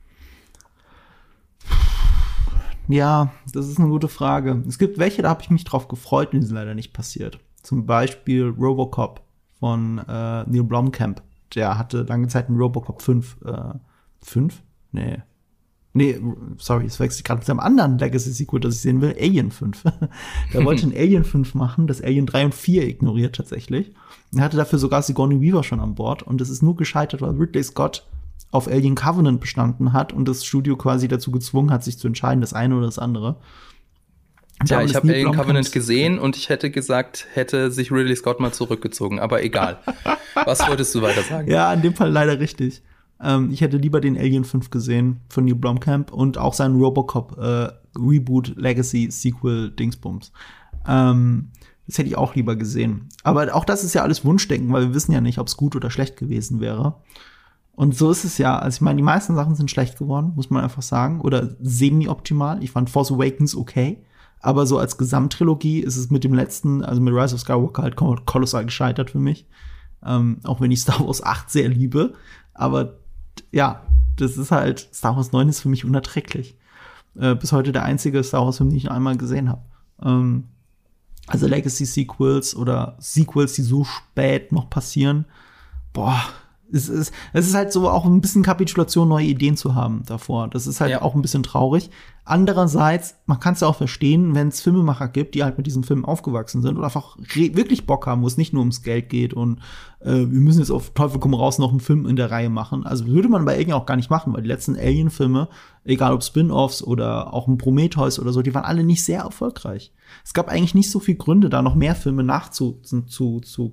Ja, das ist eine gute Frage. Es gibt welche, da habe ich mich drauf gefreut und die sind leider nicht passiert. Zum Beispiel Robocop von äh, Neil Blomkamp. Der hatte lange Zeit einen Robocop 5. Äh, 5? Nee. Nee, sorry, es wechselt gerade mit einem anderen Legacy-Sequel, das ich sehen will, Alien 5. der wollte ein Alien 5 machen, das Alien 3 und 4 ignoriert tatsächlich. Er hatte dafür sogar Sigourney Weaver schon an Bord und es ist nur gescheitert, weil Ridley Scott auf Alien Covenant bestanden hat und das Studio quasi dazu gezwungen hat, sich zu entscheiden, das eine oder das andere. Ja, ich habe Alien Covenant gesehen und ich hätte gesagt, hätte sich Ridley Scott mal zurückgezogen, aber egal. Was wolltest du weiter sagen? Ja, in dem Fall leider richtig. Ähm, ich hätte lieber den Alien 5 gesehen von Neil Blomkamp und auch seinen Robocop äh, Reboot Legacy Sequel Dingsbums. Ähm, das hätte ich auch lieber gesehen. Aber auch das ist ja alles Wunschdenken, weil wir wissen ja nicht, ob es gut oder schlecht gewesen wäre. Und so ist es ja. Also ich meine, die meisten Sachen sind schlecht geworden, muss man einfach sagen. Oder semi-optimal. Ich fand Force Awakens okay. Aber so als Gesamttrilogie ist es mit dem letzten, also mit Rise of Skywalker halt kolossal gescheitert für mich. Ähm, auch wenn ich Star Wars 8 sehr liebe. Aber ja, das ist halt, Star Wars 9 ist für mich unerträglich. Äh, bis heute der einzige Star Wars-Film, den ich noch einmal gesehen habe. Ähm, also Legacy-Sequels oder Sequels, die so spät noch passieren. Boah, es ist, es ist halt so auch ein bisschen Kapitulation, neue Ideen zu haben davor. Das ist halt Ja. auch ein bisschen traurig. Andererseits, man kann es ja auch verstehen, wenn es Filmemacher gibt, die halt mit diesem Film aufgewachsen sind und einfach wirklich Bock haben, wo es nicht nur ums Geld geht und äh, wir müssen jetzt auf Teufel komm raus noch einen Film in der Reihe machen. Also würde man bei Alien auch gar nicht machen, weil die letzten Alien-Filme, egal ob Spin-offs oder auch ein Prometheus oder so, die waren alle nicht sehr erfolgreich. Es gab eigentlich nicht so viel Gründe, da noch mehr Filme nachzu zu, zu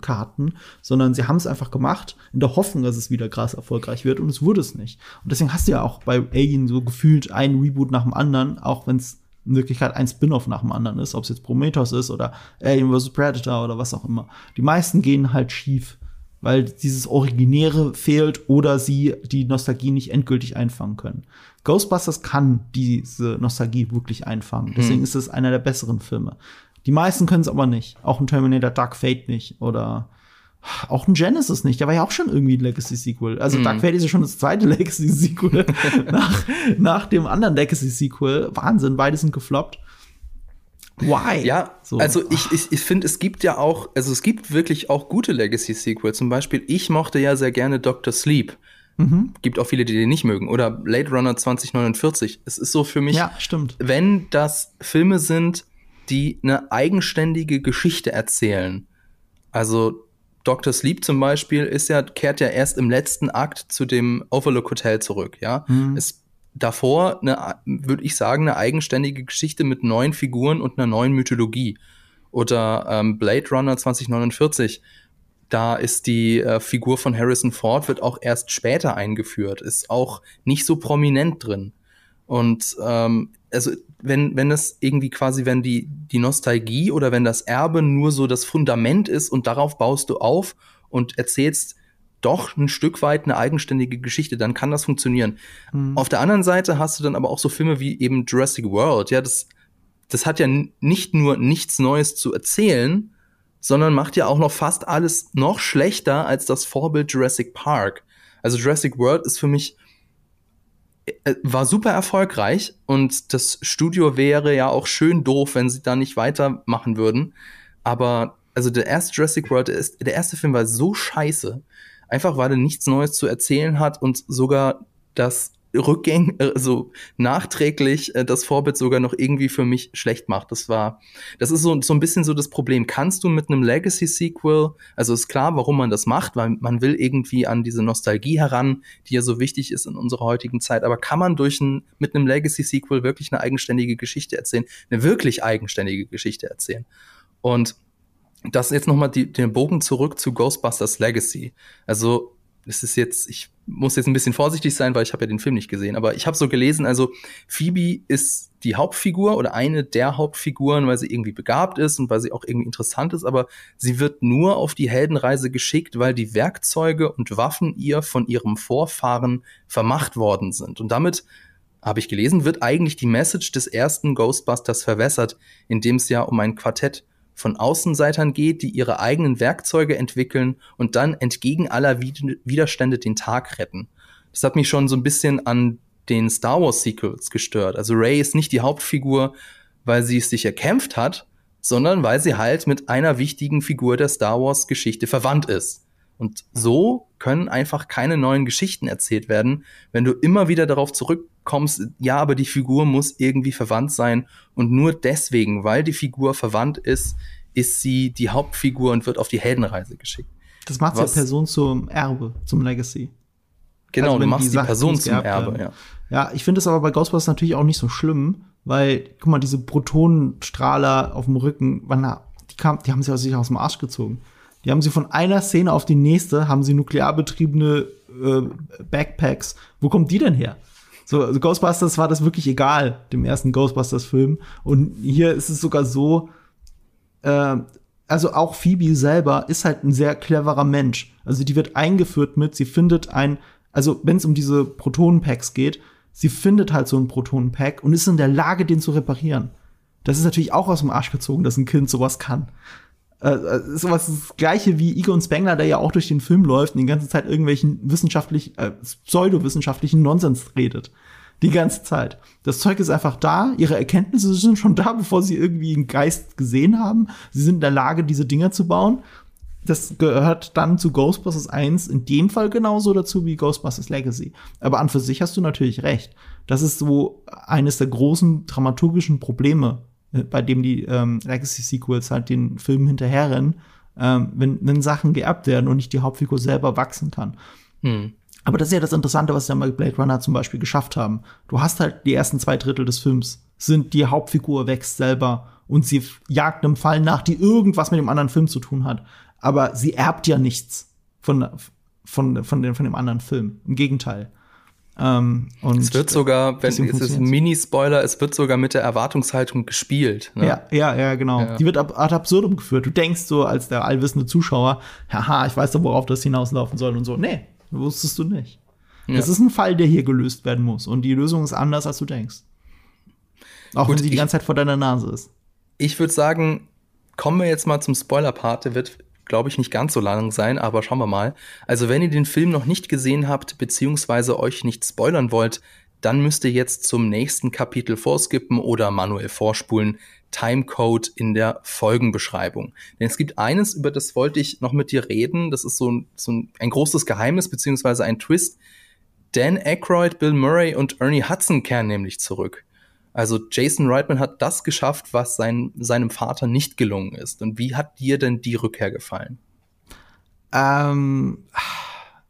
sondern sie haben es einfach gemacht, in der Hoffnung, dass es wieder krass erfolgreich wird und es wurde es nicht. Und deswegen hast du ja auch bei Alien so gefühlt ein Reboot nach dem anderen, auch wenn es in Wirklichkeit ein Spin-off nach dem anderen ist, ob es jetzt Prometheus ist oder Alien vs. Predator oder was auch immer. Die meisten gehen halt schief, weil dieses Originäre fehlt oder sie die Nostalgie nicht endgültig einfangen können. Ghostbusters kann diese Nostalgie wirklich einfangen. Deswegen ist es einer der besseren Filme. Die meisten können es aber nicht. Auch ein Terminator Dark Fate nicht oder auch ein Genesis nicht. Der war ja auch schon irgendwie ein Legacy-Sequel. Also Dark Fate ist ja schon das zweite Legacy-Sequel nach, nach dem anderen Legacy-Sequel. Wahnsinn, beide sind gefloppt. Why? Ja, So. also ich, ich, ich finde, es gibt ja auch, also es gibt wirklich auch gute Legacy-Sequels. Zum Beispiel, ich mochte ja sehr gerne Dr. Sleep. Mhm. Gibt auch viele, die den nicht mögen. Oder Blade Runner 2049. Es ist so für mich, Ja, stimmt. wenn das Filme sind, die eine eigenständige Geschichte erzählen. Also Dr. Sleep zum Beispiel ist ja, kehrt ja erst im letzten Akt zu dem Overlook Hotel zurück, ja. Ist davor eine, würde ich sagen, eine eigenständige Geschichte mit neuen Figuren und einer neuen Mythologie. Oder ähm, Blade Runner 2049, da ist die äh, Figur von Harrison Ford, wird auch erst später eingeführt, ist auch nicht so prominent drin. Und ähm, also wenn, wenn das irgendwie quasi, wenn die, die Nostalgie oder wenn das Erbe nur so das Fundament ist und darauf baust du auf und erzählst doch ein Stück weit eine eigenständige Geschichte, dann kann das funktionieren. Auf der anderen Seite hast du dann aber auch so Filme wie eben Jurassic World, ja, das, das hat ja nicht nur nichts Neues zu erzählen, sondern macht ja auch noch fast alles noch schlechter als das Vorbild Jurassic Park. Also Jurassic World ist für mich war super erfolgreich und das Studio wäre ja auch schön doof, wenn sie da nicht weitermachen würden. Aber also der erste Jurassic World, ist, der erste Film war so scheiße, einfach weil er nichts Neues zu erzählen hat und sogar das Rückgäng, also nachträglich äh, das Vorbild sogar noch irgendwie für mich schlecht macht. Das war, das ist so, so ein bisschen so das Problem. Kannst du mit einem Legacy-Sequel, also ist klar, warum man das macht, weil man will irgendwie an diese Nostalgie heran, die ja so wichtig ist in unserer heutigen Zeit, aber kann man durch ein, mit einem Legacy-Sequel wirklich eine eigenständige Geschichte erzählen, eine wirklich eigenständige Geschichte erzählen? Und das jetzt nochmal den Bogen zurück zu Ghostbusters Legacy. Also es ist jetzt, ich muss jetzt ein bisschen vorsichtig sein, weil ich habe ja den Film nicht gesehen, aber ich habe so gelesen, also Phoebe ist die Hauptfigur oder eine der Hauptfiguren, weil sie irgendwie begabt ist und weil sie auch irgendwie interessant ist, aber sie wird nur auf die Heldenreise geschickt, weil die Werkzeuge und Waffen ihr von ihrem Vorfahren vermacht worden sind. Und damit habe ich gelesen, wird eigentlich die Message des ersten Ghostbusters verwässert, in dem es ja um ein Quartett von Außenseitern geht, die ihre eigenen Werkzeuge entwickeln und dann entgegen aller Widerstände den Tag retten. Das hat mich schon so ein bisschen an den Star Wars Sequels gestört. Also Ray ist nicht die Hauptfigur, weil sie es sich erkämpft hat, sondern weil sie halt mit einer wichtigen Figur der Star Wars Geschichte verwandt ist. Und so können einfach keine neuen Geschichten erzählt werden, wenn du immer wieder darauf zurückkommst, ja, aber die Figur muss irgendwie verwandt sein und nur deswegen, weil die Figur verwandt ist, ist sie die Hauptfigur und wird auf die Heldenreise geschickt. Das macht Was- die Person zum Erbe, zum Legacy. Genau, Also du machst die, Sachen Person zum Erbe, ja. Ja, ich finde es aber bei Ghostbusters natürlich auch nicht so schlimm, weil, guck mal, diese Protonenstrahler auf dem Rücken, wann, die, kam, die haben sie aus sich aus dem Arsch gezogen. Die haben sie von einer Szene auf die nächste, haben sie nuklearbetriebene äh, Backpacks. Wo kommt die denn her? So, also Ghostbusters war das wirklich egal, dem ersten Ghostbusters-Film. Und hier ist es sogar so, äh, also auch Phoebe selber ist halt ein sehr cleverer Mensch. Also die wird eingeführt mit, sie findet ein, also wenn es um diese Protonenpacks geht, sie findet halt so ein Protonenpack und ist in der Lage, den zu reparieren. Das ist natürlich auch aus dem Arsch gezogen, dass ein Kind sowas kann. Äh, äh, sowas das gleiche wie Egon Spengler, der ja auch durch den Film läuft und die ganze Zeit irgendwelchen wissenschaftlich, äh, pseudowissenschaftlichen Nonsens redet. Die ganze Zeit. Das Zeug ist einfach da, ihre Erkenntnisse sind schon da, bevor sie irgendwie einen Geist gesehen haben. Sie sind in der Lage, diese Dinger zu bauen. das gehört dann zu Ghostbusters 1 in dem Fall genauso dazu wie Ghostbusters Legacy. Aber an für sich hast du natürlich recht. Das ist so eines der großen dramaturgischen Probleme, bei dem die ähm, Legacy-Sequels halt den Filmen hinterherrennen, ähm, wenn, wenn Sachen geerbt werden und nicht die Hauptfigur selber wachsen kann. Hm. Aber das ist ja das Interessante, was sie dann bei Blade Runner zum Beispiel geschafft haben. Du hast halt die ersten zwei Drittel des Films, sind die Hauptfigur wächst selber und sie jagt einem Fall nach, die irgendwas mit dem anderen Film zu tun hat. Aber sie erbt ja nichts von, von, von, dem, von dem anderen Film. Im Gegenteil. Ähm, und es wird sogar, wenn es ist ein Mini-Spoiler, es wird sogar mit der Erwartungshaltung gespielt. Ne? Ja, ja, ja, genau. Ja. Die wird ab, ad absurdum geführt. Du denkst so als der allwissende Zuschauer, haha, ich weiß doch, worauf das hinauslaufen soll und so. Nee, wusstest du nicht. Ja. Das ist ein Fall, der hier gelöst werden muss. Und die Lösung ist anders, als du denkst. Auch Gut, wenn sie die ganze Zeit vor deiner Nase ist. Ich würde sagen, kommen wir jetzt mal zum Spoiler-Part. Der wird glaube ich, nicht ganz so lang sein, aber schauen wir mal. Also wenn ihr den Film noch nicht gesehen habt, beziehungsweise euch nicht spoilern wollt, dann müsst ihr jetzt zum nächsten Kapitel vorskippen oder manuell vorspulen. Timecode in der Folgenbeschreibung. Denn es gibt eines, über das wollte ich noch mit dir reden. Das ist so ein, so ein, großes Geheimnis beziehungsweise ein Twist. Dan Aykroyd, Bill Murray und Ernie Hudson kehren nämlich zurück. Also Jason Reitman hat das geschafft, was sein, seinem Vater nicht gelungen ist. Und wie hat dir denn die Rückkehr gefallen? Ähm,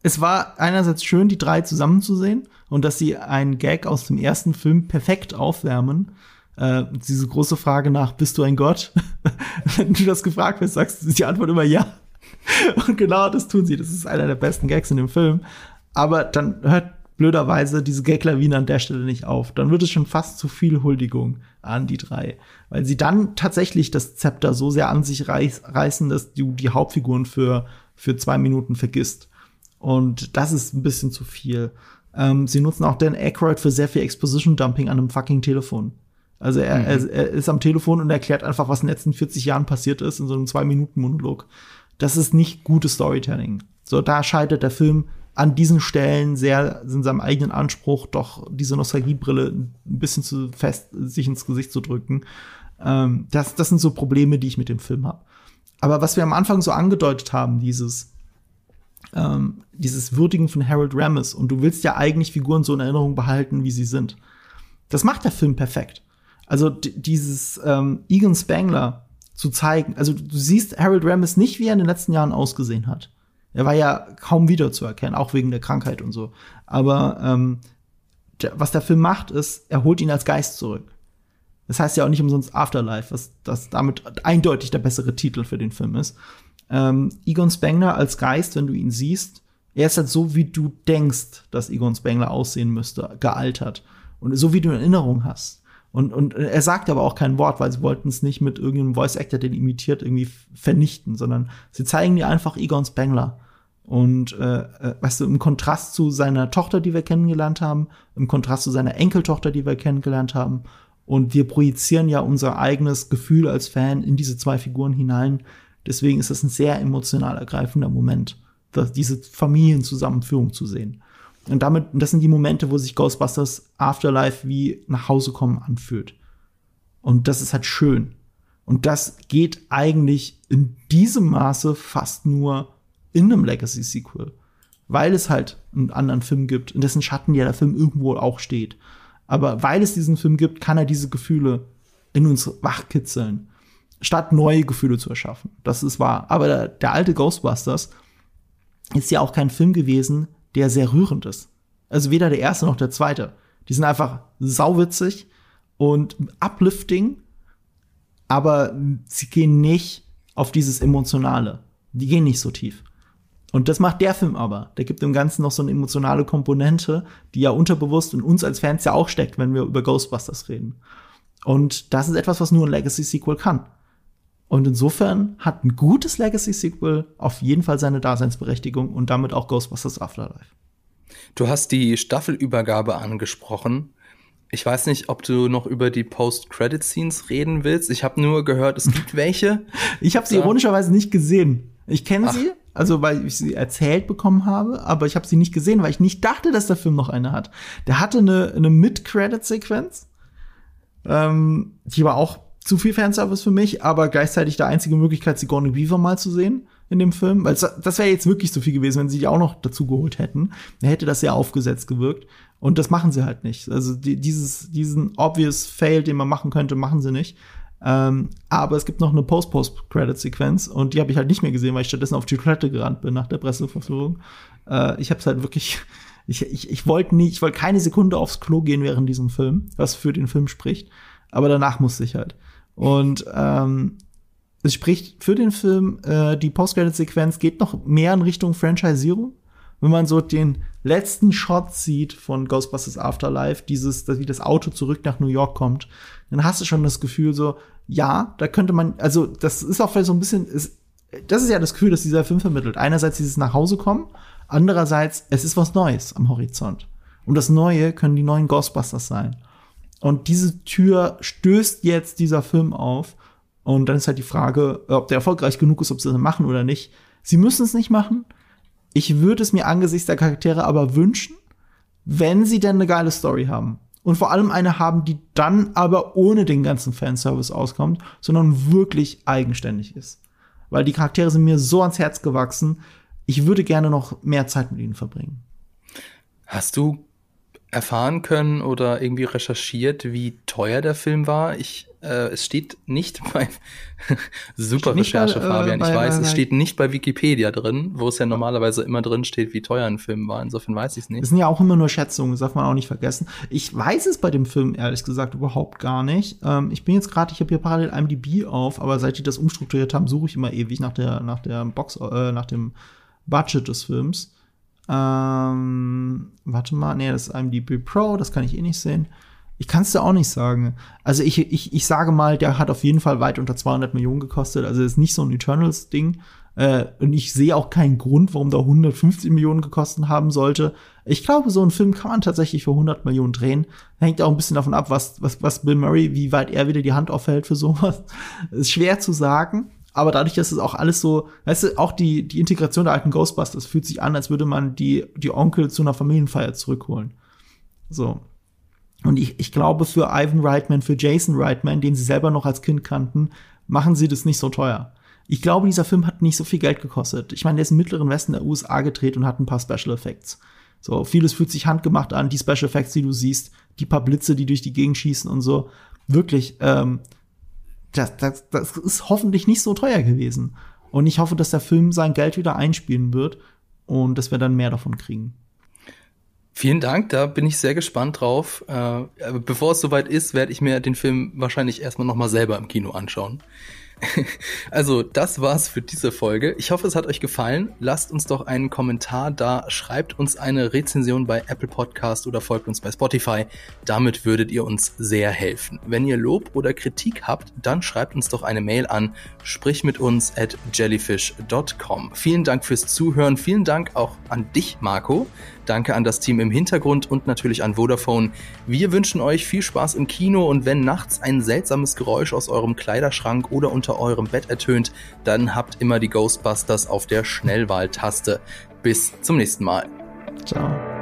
es war einerseits schön, die drei zusammenzusehen und dass sie einen Gag aus dem ersten Film perfekt aufwärmen. Äh, diese große Frage nach, bist du ein Gott? Wenn du das gefragt wirst, sagst du die Antwort immer ja. Und genau das tun sie. Das ist einer der besten Gags in dem Film. Aber dann hört blöderweise diese Gag-Lawine an der Stelle nicht auf. Dann wird es schon fast zu viel Huldigung an die drei. Weil sie dann tatsächlich das Zepter so sehr an sich reiß, reißen, dass du die Hauptfiguren für, für zwei Minuten vergisst. Und das ist ein bisschen zu viel. Ähm, sie nutzen auch Dan Aykroyd für sehr viel Exposition-Dumping an einem fucking Telefon. Also er, mhm. er, er, ist am Telefon und erklärt einfach, was in den letzten 40 Jahren passiert ist, in so einem Zwei-Minuten-Monolog. Das ist nicht gutes Storytelling. So, da scheitert der Film an diesen Stellen sehr in seinem eigenen Anspruch doch diese Nostalgiebrille ein bisschen zu fest sich ins Gesicht zu drücken. Ähm, das, das sind so Probleme, die ich mit dem Film habe. Aber was wir am Anfang so angedeutet haben, dieses ähm, dieses Würdigen von Harold Ramis und du willst ja eigentlich Figuren so in Erinnerung behalten, wie sie sind. Das macht der Film perfekt. Also dieses ähm, Egan Spangler zu zeigen, also du siehst Harold Ramis nicht, wie er in den letzten Jahren ausgesehen hat. Er war ja kaum wiederzuerkennen, auch wegen der Krankheit und so. Aber ähm, was der Film macht, ist, er holt ihn als Geist zurück. Das heißt ja auch nicht umsonst Afterlife, was das damit eindeutig der bessere Titel für den Film ist. Ähm, Egon Spengler als Geist, wenn du ihn siehst, er ist halt so, wie du denkst, dass Egon Spengler aussehen müsste, gealtert. Und so wie du eine Erinnerung hast. Und, und er sagt aber auch kein Wort, weil sie wollten es nicht mit irgendeinem Voice Actor, den imitiert, irgendwie vernichten, sondern sie zeigen dir einfach Egon Spengler. Und äh, äh, weißt du, im Kontrast zu seiner Tochter, die wir kennengelernt haben, im Kontrast zu seiner Enkeltochter, die wir kennengelernt haben. Und wir projizieren ja unser eigenes Gefühl als Fan in diese zwei Figuren hinein. Deswegen ist das ein sehr emotional ergreifender Moment, diese Familienzusammenführung zu sehen. Und damit, das sind die Momente, wo sich Ghostbusters Afterlife wie nach Hause kommen anfühlt. Und das ist halt schön. Und das geht eigentlich in diesem Maße fast nur in einem Legacy-Sequel. Weil es halt einen anderen Film gibt, in dessen Schatten ja der Film irgendwo auch steht. Aber weil es diesen Film gibt, kann er diese Gefühle in uns wachkitzeln, statt neue Gefühle zu erschaffen. Das ist wahr. Aber der, der alte Ghostbusters ist ja auch kein Film gewesen, der sehr rührend ist. Also weder der erste noch der zweite. Die sind einfach sauwitzig und uplifting, aber sie gehen nicht auf dieses Emotionale. Die gehen nicht so tief. Und das macht der Film aber. Der gibt dem Ganzen noch so eine emotionale Komponente, die ja unterbewusst in uns als Fans ja auch steckt, wenn wir über Ghostbusters reden. Und das ist etwas, was nur ein Legacy-Sequel kann. Und insofern hat ein gutes Legacy-Sequel auf jeden Fall seine Daseinsberechtigung und damit auch Ghostbusters Afterlife. Du hast die Staffelübergabe angesprochen. Ich weiß nicht, ob du noch über die Post-Credit-Scenes reden willst. Ich habe nur gehört, es gibt welche. ich habe sie so. ironischerweise nicht gesehen. Ich kenne sie, also weil ich sie erzählt bekommen habe, aber ich habe sie nicht gesehen, weil ich nicht dachte, dass der Film noch eine hat. Der hatte eine, eine Mid-Credit-Sequenz. Ähm, die war auch zu viel Fanservice für mich, aber gleichzeitig die einzige Möglichkeit, Sigourney Weaver mal zu sehen. in dem Film, weil das wäre jetzt wirklich zu viel gewesen, wenn sie die auch noch dazu geholt hätten. Dann hätte das sehr aufgesetzt gewirkt. Und das machen sie halt nicht. Also die, dieses, diesen obvious Fail, den man machen könnte, machen sie nicht. Ähm, aber es gibt noch eine Post-Post-Credit-Sequenz und die habe ich halt nicht mehr gesehen, weil ich stattdessen auf die Toilette gerannt bin nach der Presseverführung. Äh, ich habe es halt wirklich, ich, ich, ich wollte nie, ich wollte keine Sekunde aufs Klo gehen während diesem Film, was für den Film spricht. Aber danach musste ich halt. Und ähm, es spricht für den Film, äh, die Post-Credit-Sequenz geht noch mehr in Richtung Franchisierung. Wenn man so den letzten Shot sieht von Ghostbusters Afterlife, dieses, wie das Auto zurück nach New York kommt, dann hast du schon das Gefühl so, ja, da könnte man, also das ist auch vielleicht so ein bisschen, ist, das ist ja das Gefühl, dass dieser Film vermittelt. Einerseits dieses nach Hause kommen, andererseits es ist was Neues am Horizont. Und das Neue können die neuen Ghostbusters sein. Und diese Tür stößt jetzt dieser Film auf. Und dann ist halt die Frage, ob der erfolgreich genug ist, ob sie das machen oder nicht. Sie müssen es nicht machen. Ich würde es mir angesichts der Charaktere aber wünschen, wenn sie denn eine geile Story haben. Und vor allem eine haben, die dann aber ohne den ganzen Fanservice auskommt, sondern wirklich eigenständig ist. Weil die Charaktere sind mir so ans Herz gewachsen. Ich würde gerne noch mehr Zeit mit ihnen verbringen. Hast du erfahren können oder irgendwie recherchiert, wie teuer der Film war? Ich, äh, es steht nicht bei super steht Recherche, bei, äh, Fabian. ich weiß, bei, es steht nicht bei Wikipedia drin, wo es ja normalerweise immer drin steht, wie teuer ein Film war. Insofern weiß ich es nicht. Das sind ja auch immer nur Schätzungen, das darf man auch nicht vergessen. Ich weiß es bei dem Film ehrlich gesagt überhaupt gar nicht. Ähm, ich bin jetzt gerade, ich habe hier parallel IMDb auf, aber seit die das umstrukturiert haben, suche ich immer ewig nach der nach der Box, äh, nach dem Budget des Films. Ähm, warte mal, nee, das ist IMDb Pro, das kann ich eh nicht sehen. Ich kann es dir auch nicht sagen. Also ich, ich, ich sage mal, der hat auf jeden Fall weit unter 200 Millionen gekostet. Also ist nicht so ein Eternals-Ding. Äh, und ich sehe auch keinen Grund, warum der 150 Millionen gekostet haben sollte. Ich glaube, so einen Film kann man tatsächlich für 100 Millionen drehen. Hängt auch ein bisschen davon ab, was, was, was Bill Murray, wie weit er wieder die Hand aufhält für sowas. Ist schwer zu sagen aber dadurch, dass es auch alles so, weißt du, auch die, die Integration der alten Ghostbusters fühlt sich an, als würde man die, die Onkel zu einer Familienfeier zurückholen. So. Und ich, ich glaube, für Ivan Reitman, für Jason Reitman, den sie selber noch als Kind kannten, machen sie das nicht so teuer. Ich glaube, dieser Film hat nicht so viel Geld gekostet. Ich meine, der ist im mittleren Westen der USA gedreht und hat ein paar Special Effects. So, vieles fühlt sich handgemacht an, die Special Effects, die du siehst, die paar Blitze, die durch die Gegend schießen und so. Wirklich, ähm, das, das, das ist hoffentlich nicht so teuer gewesen. Und ich hoffe, dass der Film sein Geld wieder einspielen wird und dass wir dann mehr davon kriegen. Vielen Dank, da bin ich sehr gespannt drauf. Äh, bevor es soweit ist, werde ich mir den Film wahrscheinlich erstmal noch mal selber im Kino anschauen. Also, das war's für diese Folge. Ich hoffe, es hat euch gefallen. Lasst uns doch einen Kommentar da, schreibt uns eine Rezension bei Apple Podcast oder folgt uns bei Spotify. Damit würdet ihr uns sehr helfen. Wenn ihr Lob oder Kritik habt, dann schreibt uns doch eine Mail an sprich mit uns at jellyfish.com. Vielen Dank fürs Zuhören. Vielen Dank auch an dich, Marco. Danke an das Team im Hintergrund und natürlich an Vodafone. Wir wünschen euch viel Spaß im Kino und wenn nachts ein seltsames Geräusch aus eurem Kleiderschrank oder unter eurem Bett ertönt, dann habt immer die Ghostbusters auf der Schnellwahltaste. Bis zum nächsten Mal. Ciao.